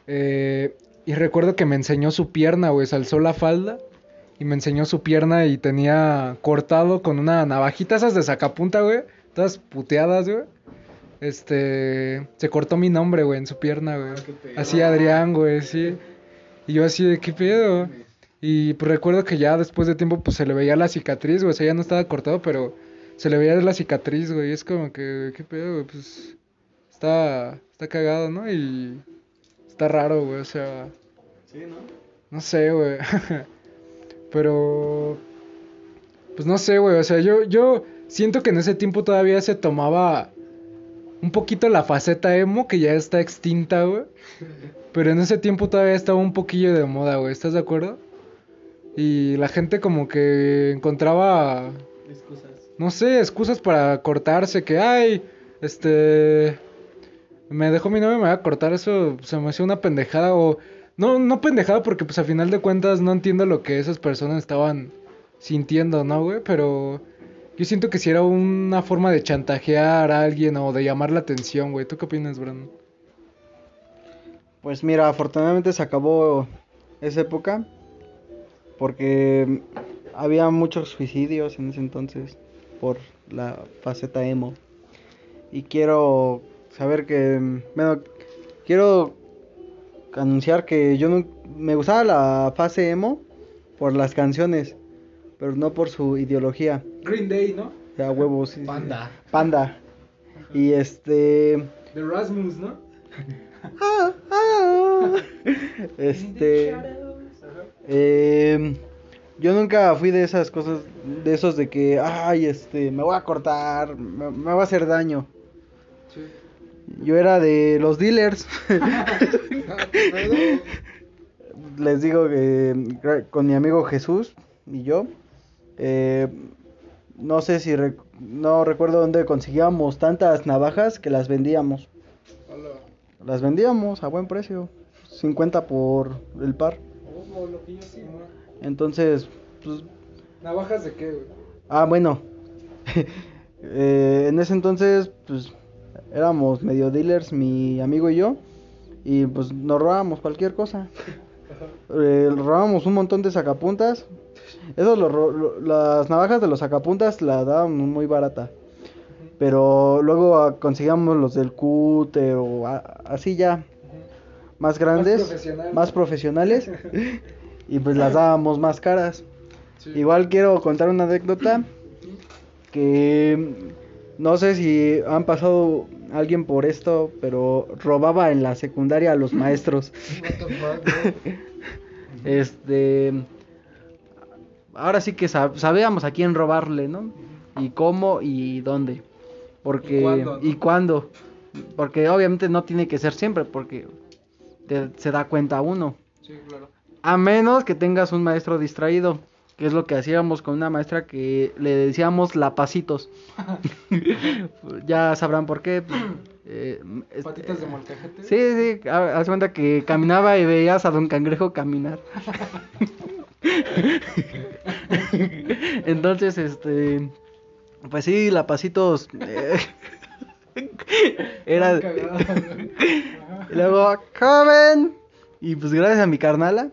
Eh, y recuerdo que me enseñó su pierna, güey. Se alzó la falda y me enseñó su pierna y tenía cortado con una navajita esas de sacapunta, güey. Todas puteadas, güey. Este, se cortó mi nombre, güey, en su pierna, güey. Así Adrián, güey, sí. Y yo así de, ¿qué pedo? Y pues recuerdo que ya después de tiempo pues se le veía la cicatriz, güey. O sea, ya no estaba cortado, pero se le veía la cicatriz, güey. Es como que, ¿qué pedo, güey? Pues está, está cagado, ¿no? Y está raro, güey. O sea, Sí, ¿no? no sé, güey. *laughs* Pero. Pues no sé, güey. O sea, yo, yo siento que en ese tiempo todavía se tomaba un poquito la faceta emo, que ya está extinta, güey. *laughs* Pero en ese tiempo todavía estaba un poquillo de moda, güey. ¿Estás de acuerdo? Y la gente como que encontraba, Excusas. No sé, excusas para cortarse. Que, ay, este... Me dejó mi novia, me va a cortar. Eso se me hacía una pendejada o... No, no pendejada porque pues a final de cuentas no entiendo lo que esas personas estaban sintiendo, ¿no, güey? Pero yo siento que si era una forma de chantajear a alguien o de llamar la atención, güey. ¿Tú qué opinas, Brandon? Pues mira, afortunadamente se acabó esa época porque había muchos suicidios en ese entonces por la faceta emo. Y quiero saber que, bueno, quiero anunciar que yo no, me gustaba la fase emo por las canciones, pero no por su ideología. Green Day, ¿no? O sea, huevos. sí, sí. Panda. Panda. Y este. The Rasmus, ¿no? *laughs* Ah, ah. *laughs* Este. eh, yo nunca fui de esas cosas, de esos de que, ay, este, me voy a cortar, me, me va a hacer daño. Sí. Yo era de los dealers. *laughs* Les digo que gra- con mi amigo Jesús y yo, eh, no sé si, rec- no recuerdo dónde conseguíamos tantas navajas que las vendíamos. Hola. Las vendíamos a buen precio, 50 por el par. Oh, Entonces, pues, ¿Navajas de qué, güey? ah, bueno, *laughs* Eh, en ese entonces, pues, éramos medio dealers, mi amigo y yo, y pues nos robábamos cualquier cosa. Eh, robábamos un montón de sacapuntas. Esos, lo las navajas de los sacapuntas la daban muy barata. Pero luego ah, conseguíamos los del cúter o a- así ya, más grandes, profesional. más profesionales. *laughs* y pues las dábamos más caras. Sí. Igual quiero contar una anécdota que no sé si han pasado alguien por esto, pero robaba en la secundaria a los maestros. *laughs* *laughs* Este ahora sí que sab- sabíamos a quién robarle, ¿no? Y cómo y dónde. Porque ¿Y cuándo, no? y cuándo. Porque obviamente no tiene que ser siempre porque te- se da cuenta uno. Sí, claro. A menos que tengas un maestro distraído, que es lo que hacíamos con una maestra que le decíamos lapacitos. *laughs* ya sabrán por qué. pues, eh, este, Patitas de molcajete. Sí, sí, ha- haz cuenta que caminaba y veías a Don Cangrejo caminar. *laughs* Entonces, este, pues sí, Lapacitos eh, *laughs* era luego, joven. Y pues gracias a mi carnala,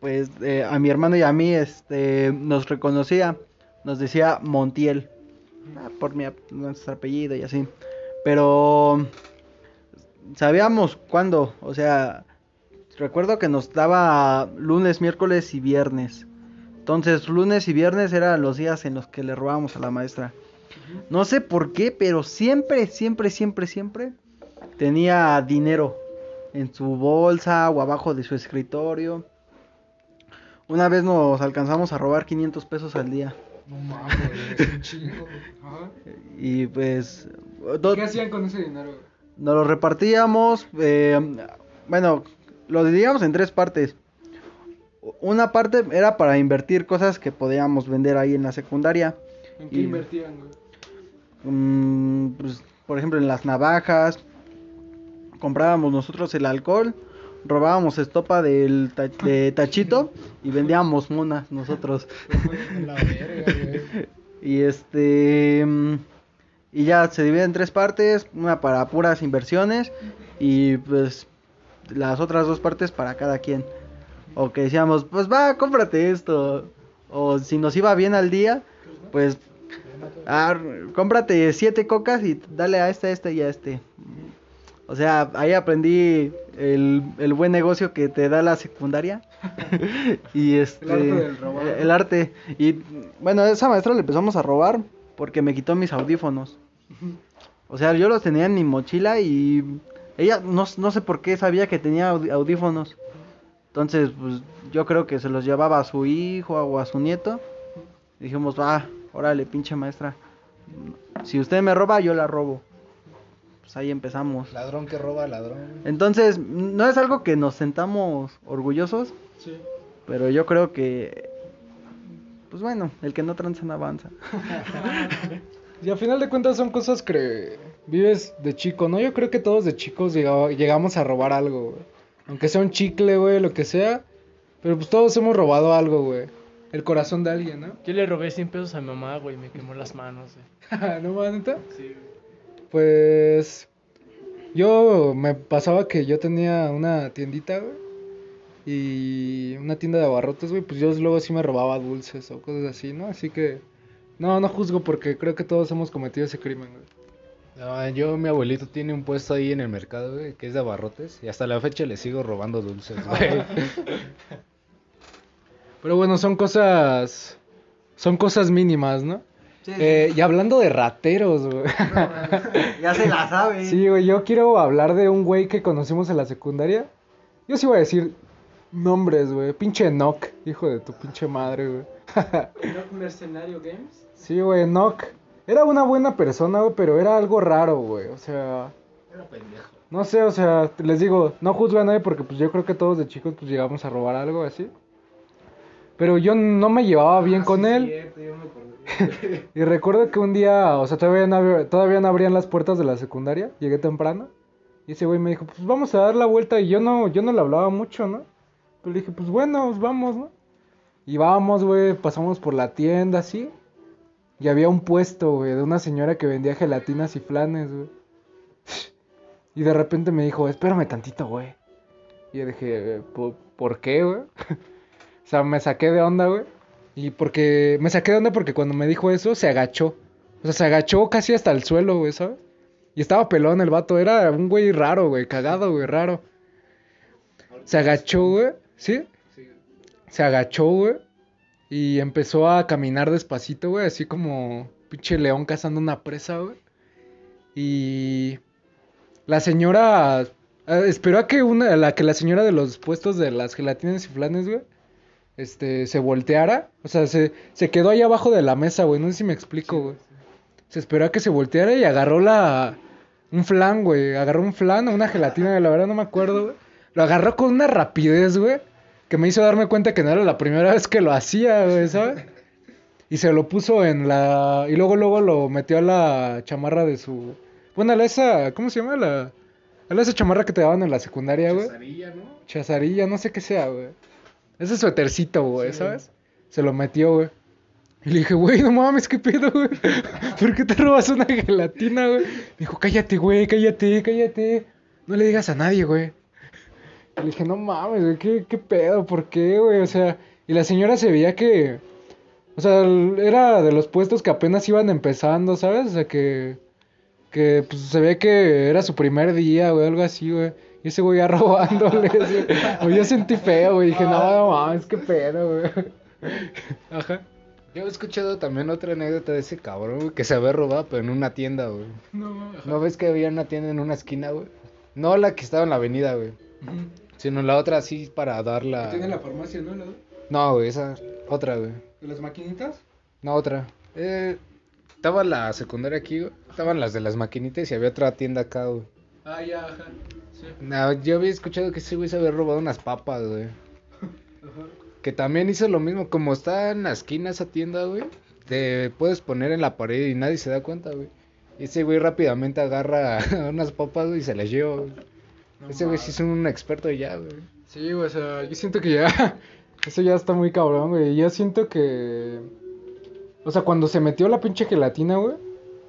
pues eh, a mi hermano y a mí, este, nos reconocía, nos decía Montiel, ah, por mi ap- nuestro apellido y así. Pero sabíamos cuándo, o sea, recuerdo que nos daba lunes, miércoles y viernes. Entonces, lunes y viernes eran los días en los que le robábamos a la maestra. No sé por qué, pero siempre, siempre, siempre, siempre tenía dinero en su bolsa o abajo de su escritorio. Una vez nos alcanzamos a robar 500 pesos al día. No mames, es un chingo. Ajá. Y pues... ¿Y do- ¿Qué hacían con ese dinero? güey? Nos lo repartíamos, eh, bueno, lo dividíamos en tres partes. Una parte era para invertir cosas que podíamos vender ahí en la secundaria. ¿En qué Y- invertían, güey? Mm, pues, por ejemplo, en las navajas. Comprábamos nosotros el alcohol. Robábamos estopa del ta- de tachito y vendíamos monas nosotros. La verga, güey. *laughs* Y este. mm, Y ya se divide en tres partes: una para puras inversiones y pues las otras dos partes para cada quien. O que decíamos, pues va, cómprate esto. O si nos iba bien al día, pues ah, cómprate siete cocas y dale a este, a este y a este. O sea, ahí aprendí el, el buen negocio que te da la secundaria. *laughs* y este. El arte del robar. El arte. Y bueno, a esa maestra le empezamos a robar porque me quitó mis audífonos. O sea, yo los tenía en mi mochila y ella no, no sé por qué sabía que tenía audífonos. Entonces, pues yo creo que se los llevaba a su hijo o a su nieto. Dijimos, va, órale, pinche maestra. Si usted me roba, yo la robo. Pues ahí empezamos. Ladrón que roba ladrón. Entonces, no es algo que nos sentamos orgullosos, Sí. pero yo creo que, pues bueno, el que no tranza no avanza. *laughs* Y a final de cuentas son cosas que vives de chico, ¿no? Yo creo que todos de chicos llegamos a robar algo, güey. Aunque sea un chicle, güey, lo que sea. Pero pues todos hemos robado algo, güey. El corazón de alguien, ¿no? Yo le robé 100 pesos a mi mamá, güey, y me quemó las manos, güey. *laughs* ¿No más, neta? Sí, güey. Pues yo me pasaba que yo tenía una tiendita, güey. Y una tienda de abarrotes, güey. Pues yo luego sí me robaba dulces o cosas así, ¿no? Así que no, no juzgo porque creo que todos hemos cometido ese crimen, güey. No, yo, mi abuelito tiene un puesto ahí en el mercado, güey, que es de abarrotes. Y hasta la fecha le sigo robando dulces, *laughs* güey. Pero bueno, son cosas. Son cosas mínimas, ¿no? Sí, Eh, y hablando de rateros, güey. *laughs* Ya se la sabe. Sí, güey, yo quiero hablar de un güey que conocimos en la secundaria. Yo sí voy a decir nombres, güey. Pinche Enoch, hijo de tu pinche madre, güey. *laughs* ¿No Mercenario Games? sí, güey, Enoch. Era una buena persona, güey, pero era algo raro, güey. O sea, Era pendejo. no sé, o sea, les digo, no juzgo a nadie porque pues yo creo que todos de chicos pues llegamos a robar algo así. Pero yo no me llevaba bien con él. *laughs* Y recuerdo que un día, o sea, todavía no, abri- todavía no abrían las puertas de la secundaria, llegué temprano, y ese güey me dijo, pues vamos a dar la vuelta, y yo no, yo no le hablaba mucho, ¿no? Pero le dije, pues bueno, pues vamos, ¿no? Y vamos, güey, pasamos por la tienda, así, y había un puesto, güey, de una señora que vendía gelatinas y flanes, güey. *laughs* Y de repente me dijo, espérame tantito, güey. Y yo dije, "¿Por- ¿por qué, güey? *laughs* O sea, me saqué de onda, güey. Y porque me saqué de onda porque cuando me dijo eso se agachó. O sea, se agachó casi hasta el suelo, güey, ¿sabes? Y estaba pelón el vato, era un güey raro, güey, cagado, güey, raro. Se agachó, güey, ¿sí? Se agachó, güey. Y empezó a caminar despacito, güey, así como pinche león cazando una presa, güey. Y la señora eh, esperó a que una la que la señora de los puestos de las gelatinas y flanes, güey, este se volteara, o sea, se, se quedó ahí abajo de la mesa, güey, no sé si me explico, güey. Se esperó a que se volteara y agarró la un flan, güey, agarró un flan o una gelatina, la verdad no me acuerdo, güey. Lo agarró con una rapidez, güey, que me hizo darme cuenta que no era la primera vez que lo hacía, güey, ¿sabes? Y se lo puso en la... Y luego, luego lo metió a la chamarra de su... Bueno, a la esa... ¿Cómo se llama? La... A la esa chamarra que te daban en la secundaria, güey. Chazarilla, ¿no? Chazarilla, no sé qué sea, güey. Ese suétercito, güey, ¿sabes? Se lo metió, güey. Y le dije, güey, no mames, ¿qué pedo, güey? *laughs* ¿Por qué te robas una gelatina, güey? Me dijo, cállate, güey, cállate, cállate. No le digas a nadie, güey. Y le dije, no mames, güey, ¿qué, qué pedo? ¿Por qué, güey? O sea, y la señora se veía que... O sea, era de los puestos que apenas iban empezando, ¿sabes? O sea, que... Que pues, se ve que era su primer día, güey, algo así, güey. Y ese güey ya robándole. *laughs* güey. Yo sentí feo, güey. Dije, no, no mames, qué pedo, güey. Ajá. Yo he escuchado también otra anécdota de ese cabrón, güey, que se había robado, pero en una tienda, güey. No, ajá. ¿No ves que había una tienda en una esquina, güey? No la que estaba en la avenida, güey. Sino la otra así para darla... Tiene la farmacia, ¿no? La- No, güey, esa otra, güey. ¿De las maquinitas? No, otra. Eh, estaba la secundaria aquí, güey. Estaban las de las maquinitas y había otra tienda acá, güey. Ah, ya, ajá. Sí. No, yo había escuchado que ese güey se había robado unas papas, güey. Que también hizo lo mismo. Como está en la esquina esa tienda, güey. Te puedes poner en la pared y nadie se da cuenta, güey. Y ese güey rápidamente agarra *laughs* unas papas güey, y se las lleva, güey. No ese güey sí es un experto ya, güey. Sí, güey, o sea, yo siento que ya. *laughs* Eso ya está muy cabrón, güey. Yo siento que. O sea, cuando se metió la pinche gelatina, güey.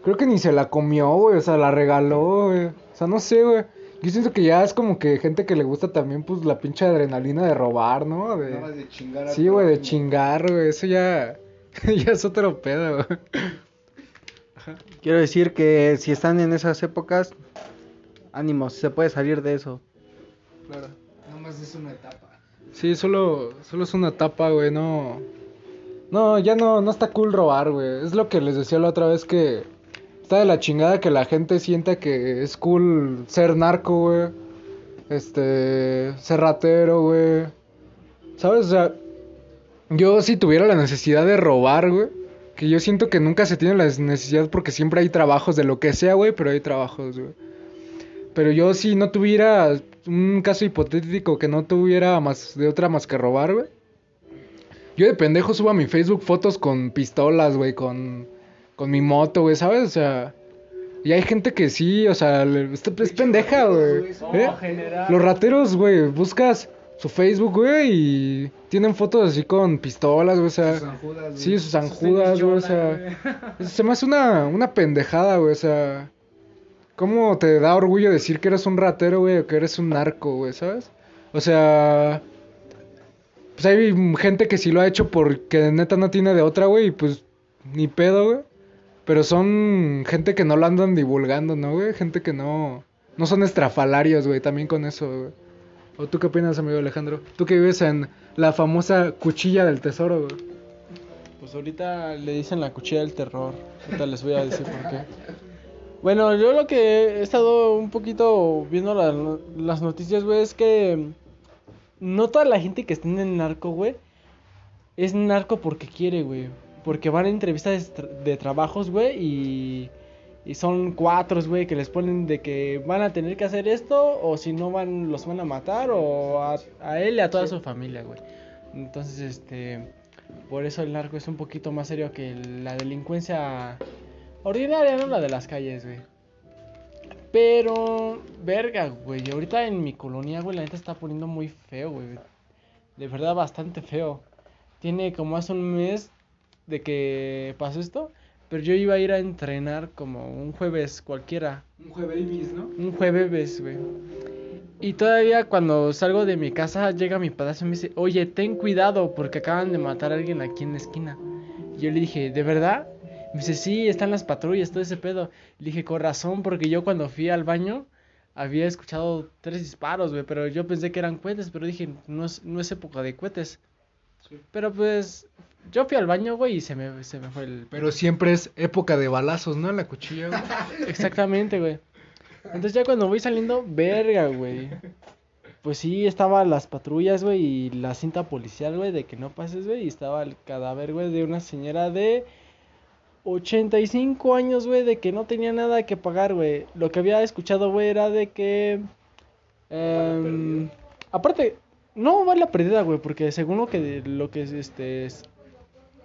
Creo que ni se la comió, güey. O sea, la regaló, güey. O sea, no sé, güey. Yo siento que ya es como que gente que le gusta también, pues, la pinche adrenalina de robar, ¿no? De... Nada más de chingar Sí, güey, de chingar, güey. Eso ya. *laughs* ya es otro pedo, güey. Quiero decir que si están en esas épocas, ánimos, se puede salir de eso. Claro. Nada más es una etapa. Sí, solo, solo es una etapa, güey, no... No, ya no, no está cool robar, güey. Es lo que les decía la otra vez que... Está de la chingada que la gente sienta que es cool ser narco, güey. Este... Ser ratero, güey. ¿Sabes? O sea... Yo si tuviera la necesidad de robar, güey. Que yo siento que nunca se tiene la necesidad porque siempre hay trabajos de lo que sea, güey. Pero hay trabajos, güey. Pero yo si no tuviera un caso hipotético que no tuviera más de otra más que robar, güey. Yo de pendejo subo a mi Facebook fotos con pistolas, güey, con, con mi moto, güey, ¿sabes? O sea, y hay gente que sí, o sea, es, es pendeja, güey. ¿Eh? Los rateros, güey, buscas su Facebook, güey, y tienen fotos así con pistolas, güey, o sea. Sí, sus anjudas, güey, o sea. *laughs* Se me hace una, una pendejada, güey, o sea. ¿Cómo te da orgullo decir que eres un ratero, güey, o que eres un narco, güey, ¿sabes? O sea. Pues hay gente que sí lo ha hecho porque neta no tiene de otra, güey, y pues ni pedo, güey. Pero son gente que no lo andan divulgando, ¿no, güey? Gente que no... No son estrafalarios, güey, también con eso, güey. ¿O tú qué opinas, amigo Alejandro? Tú que vives en la famosa cuchilla del tesoro, güey. Pues ahorita le dicen la cuchilla del terror. Ahorita les voy a decir por qué. Bueno, yo lo que he estado un poquito viendo la- las noticias, güey, es que no toda la gente que está en el narco, güey, es narco porque quiere, güey. Porque van a entrevistas de, tra- de trabajos, güey, y, y son cuatro, güey, que les ponen de que van a tener que hacer esto, o si no van, los van a matar, o a, a él y a toda su familia, güey. Entonces, este, por eso el narco es un poquito más serio que la delincuencia ordinaria, ¿no? La de las calles, güey. Pero, verga, güey. Ahorita en mi colonia, güey, la neta está poniendo muy feo, güey. De verdad, bastante feo. Tiene como hace un mes de que pasó esto. Pero yo iba a ir a entrenar como un jueves cualquiera. Un jueves, ¿no? Un jueves, güey. Y todavía cuando salgo de mi casa llega mi padrastro y me dice, oye, ten cuidado porque acaban de matar a alguien aquí en la esquina. Y yo le dije, ¿de verdad? Me dice, sí, están las patrullas, todo ese pedo. Le dije, con razón, porque yo cuando fui al baño había escuchado tres disparos, güey, pero yo pensé que eran cohetes, pero dije, no es, no es época de cohetes. Pero pues, yo fui al baño, güey, y se me, se me fue el... Pero siempre es época de balazos, ¿no? La cuchilla, güey. *laughs* Exactamente, güey. Entonces ya cuando voy saliendo, verga, güey. Pues sí, estaban las patrullas, güey, y la cinta policial, güey, de que no pases, güey, y estaba el cadáver, güey, de una señora de 85 años, güey, de que no tenía nada que pagar, güey. Lo que había escuchado, güey, era de que... em, aparte, no va la perdida, güey, porque según lo que, lo que es, este...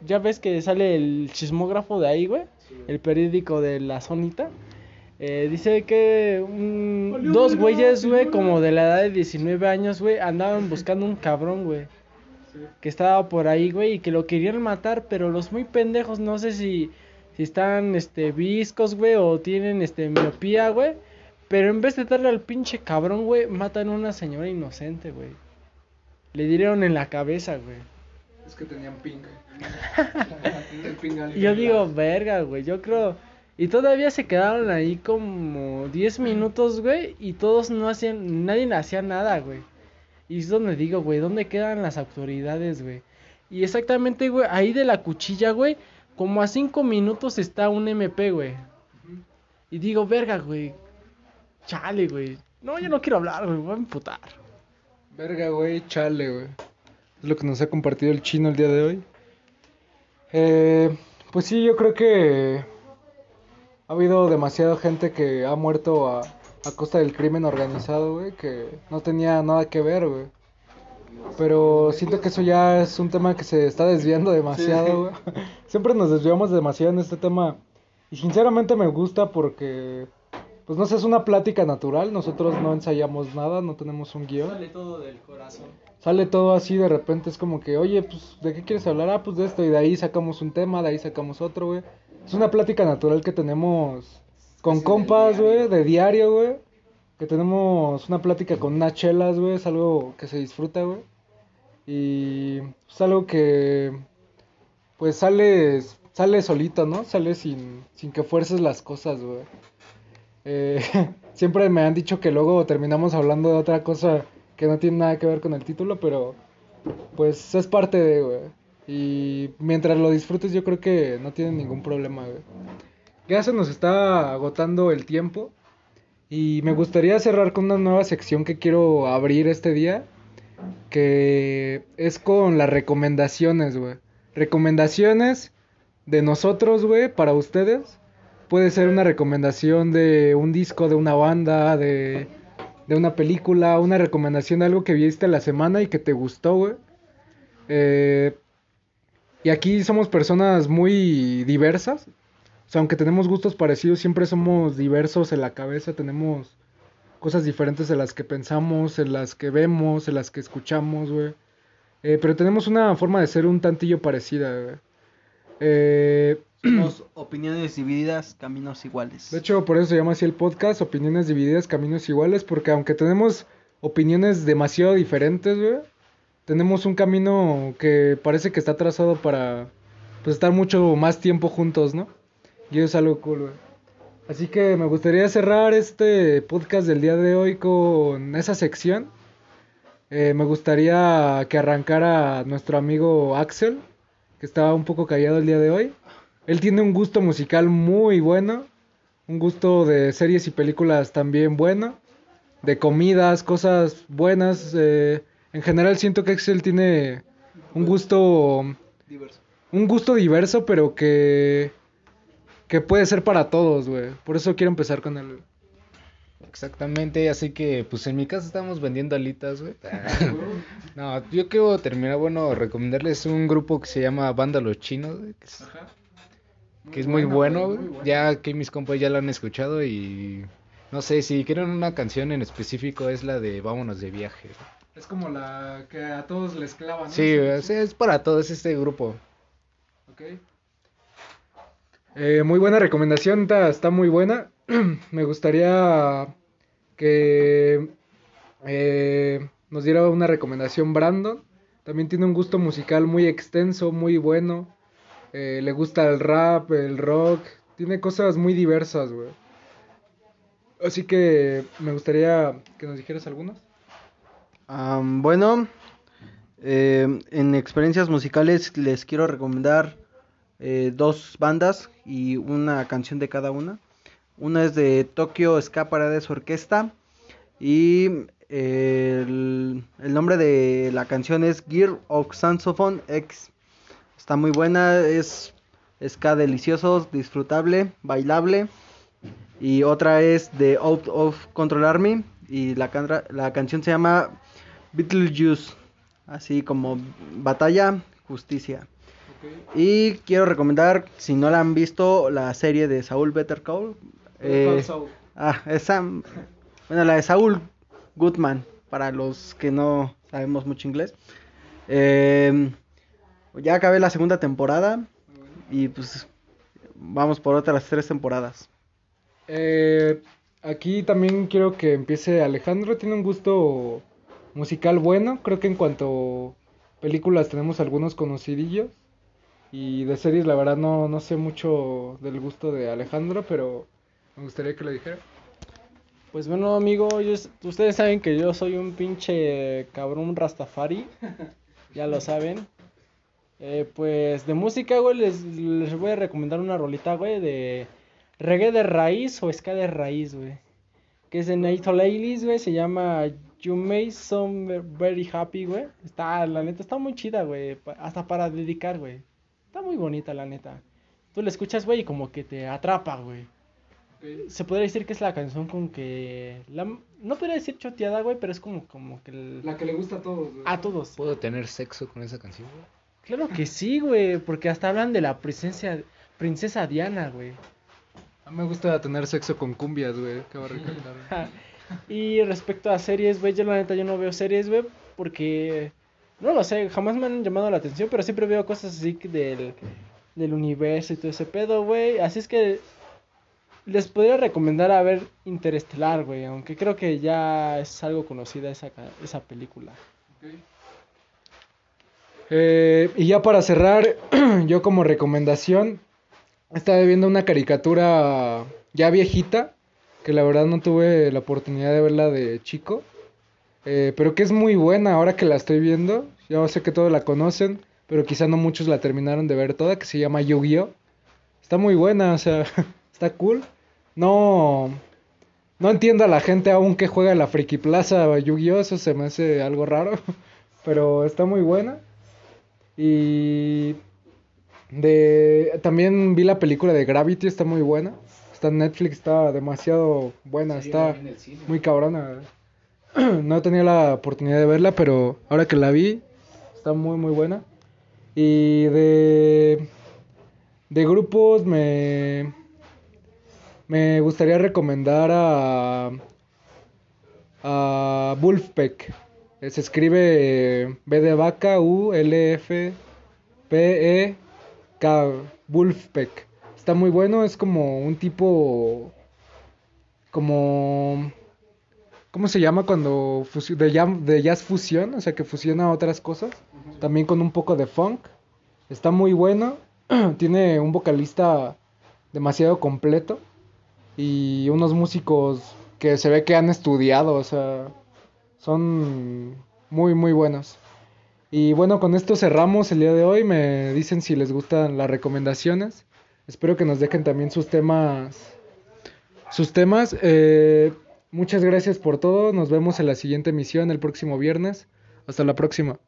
ya ves que sale el chismógrafo de ahí, güey, el periódico de la zonita. Eh, dice que un- dos güeyes, güey, como de la edad de 19 años, güey, andaban buscando un cabrón, güey. Que estaba por ahí, güey, y que lo querían matar, pero los muy pendejos, no sé si, si están, este, viscos, güey, o tienen, este, miopía, güey. Pero en vez de darle al pinche cabrón, güey, matan a una señora inocente, güey. Le dieron en la cabeza, güey. Es que tenían ping. *laughs* El ping yo digo, verga, güey, yo creo... Y todavía se quedaron ahí como 10 minutos, güey, y todos no hacían, nadie hacía nada, güey. Y es donde digo, güey, ¿dónde quedan las autoridades, güey? Y exactamente, güey, ahí de la cuchilla, güey, como a 5 minutos está un MP, güey. Y digo, verga, güey, chale, güey. No, yo no quiero hablar, güey, voy a emputar. Verga, güey, chale, güey. Es lo que nos ha compartido el chino el día de hoy. Eh, pues sí, yo creo que ha habido demasiada gente que ha muerto a, a costa del crimen organizado, güey, que no tenía nada que ver, güey. Pero siento que eso ya es un tema que se está desviando demasiado, güey. Siempre nos desviamos demasiado en este tema. Y sinceramente me gusta porque, pues no sé, es una plática natural. Nosotros no ensayamos nada, no tenemos un guion todo del corazón. sale todo así de repente es como que, oye, pues, ¿de qué quieres hablar? Ah, pues de esto, y de ahí sacamos un tema, de ahí sacamos otro, güey. Es una plática natural que tenemos con compas, güey, de diario, güey. Que tenemos una plática con unas chelas, güey, es algo que se disfruta, güey. Y es algo que, pues, sale, sale solito, ¿no? Sale sin, sin que fuerces las cosas, güey. Eh, *laughs* siempre me han dicho que luego terminamos hablando de otra cosa que no tiene nada que ver con el título, pero pues es parte de, güey. Y mientras lo disfrutes yo creo que no tiene ningún problema. Ya se nos está agotando el tiempo y me gustaría cerrar con una nueva sección que quiero abrir este día, que es con las recomendaciones, güey. Recomendaciones de nosotros, güey, para ustedes. Puede ser una recomendación de un disco, de una banda, de, de una película, una recomendación de algo que viste la semana y que te gustó, güey. Eh, y aquí somos personas muy diversas. O sea, aunque tenemos gustos parecidos, siempre somos diversos en la cabeza. Tenemos cosas diferentes en las que pensamos, en las que vemos, en las que escuchamos, güey. Eh, pero tenemos una forma de ser un tantillo parecida, güey. Eh, *clears throat* Opiniones divididas, caminos iguales. de hecho, por eso se llama así el podcast, opiniones divididas, caminos iguales, porque aunque tenemos opiniones demasiado diferentes, tenemos un camino que parece que está trazado para pues, estar mucho más tiempo juntos, ¿no? Y es algo cool. Así que me gustaría cerrar este podcast del día de hoy con esa sección. Eh, me gustaría que arrancara nuestro amigo Axel, que estaba un poco callado el día de hoy. Él tiene un gusto musical muy bueno, un gusto de series y películas también bueno, de comidas, cosas buenas. eh, en general siento que Axel tiene un gusto Diverso. un gusto diverso, pero que que puede ser para todos, güey. Por eso quiero empezar con él. Exactamente, así que pues en mi casa estamos vendiendo alitas, güey. *laughs* no, yo quiero terminar, bueno, recomendarles un grupo que se llama Banda Los Chinos, güey, que es, que es muy bueno. Ya que mis compas ya lo han escuchado y no sé, si quieren una canción en específico es la de Vámonos de viaje. Es como la que a todos les clava, ¿no? Sí, es para todos este grupo. Ok. Eh, muy buena recomendación, ta- está muy buena. *clears throat* Me gustaría que eh, nos diera una recomendación Brandon. También tiene un gusto musical muy extenso, muy bueno. Eh, le gusta el rap, el rock. Tiene cosas muy diversas, güey. Así que me gustaría que nos dijeras algunas. Bueno, eh, en experiencias musicales les quiero recomendar eh, dos bandas y una canción de cada una. Una es de Tokyo Ska Parades Orquesta y eh, el, el nombre de la canción es Gear of Saxophone X. Está muy buena, es ska delicioso, disfrutable, bailable. Y otra es de Out of Control Army y la, la canción se llama Beetlejuice, así como Batalla, Justicia. Y quiero recomendar, si no la han visto, la serie de Saul Better Call. eh, ah, esa, bueno, la de Saul Goodman, para los que no sabemos mucho inglés. Eh, ya acabé la segunda temporada y pues vamos por otras tres temporadas. Eh, aquí también quiero que empiece Alejandro. Tiene un gusto musical bueno. Creo que en cuanto a películas tenemos algunos conocidillos. Y de series, la verdad, no, no sé mucho del gusto de Alejandro, pero me gustaría que lo dijera. Pues bueno, amigo, yo ustedes saben que yo soy un pinche cabrón rastafari. *laughs* Ya lo saben. Eh, pues de música, güey, les, les voy a recomendar una rolita, güey, de reggae de raíz o ska de raíz, güey. Que es de Nathan Lailis, güey, se llama You Made Some Very Happy, güey. Está, la neta, está muy chida, güey. pa- Hasta para dedicar, güey. Está muy bonita, la neta. Tú la escuchas, güey, y como que te atrapa, güey. Se podría decir que es la canción con que... La, no podría decir choteada, güey, pero es como, como que... el- La que le gusta a todos. güey. A todos. ¿Puedo tener sexo con esa canción? güey? Claro que sí, güey, porque hasta hablan de la princesa, princesa Diana, güey. A mí me gusta tener sexo con cumbias, güey. Cabe recalcar. *laughs* Y respecto a series, güey, yo la neta yo no veo series, güey, porque... No lo sé, jamás me han llamado la atención, pero siempre veo cosas así del, del universo y todo ese pedo, güey. Así es que les podría recomendar a ver Interestelar, güey, aunque creo que ya es algo conocida esa, esa película. Eh, y ya para cerrar, *clears throat* yo como recomendación, estaba viendo una caricatura ya viejita, que la verdad no tuve la oportunidad de verla de chico, eh, pero que es muy buena ahora que la estoy viendo. Yo sé que todos la conocen, pero quizá no muchos la terminaron de ver toda, que se llama Yu-Gi-Oh! Está muy buena, o sea, *laughs* está cool. No, no entiendo a la gente aún que juega en la Friki Plaza Yu-Gi-Oh! Eso se me hace algo raro, *laughs* pero está muy buena. Y de también vi la película de Gravity, está muy buena. Está en Netflix, está demasiado buena, está muy cabrona. *clears throat* No tenía la oportunidad de verla, pero ahora que la vi, está muy muy buena. Y de de grupos me me gustaría recomendar a a Wolfpack. Eh, Se escribe B de vaca U L F P E K Wolfpack. Está muy bueno, es como un tipo como ¿cómo se llama cuando de de jazz fusión, o sea, que fusiona otras cosas, también con un poco de funk. Está muy bueno. *clears throat* Tiene un vocalista demasiado completo y unos músicos que se ve que han estudiado, o sea, son muy muy buenos. Y bueno, con esto cerramos el día de hoy. Me dicen si les gustan las recomendaciones. Espero que nos dejen también sus temas. Sus temas. Eh, muchas gracias por todo. Nos vemos en la siguiente emisión el próximo viernes. Hasta la próxima.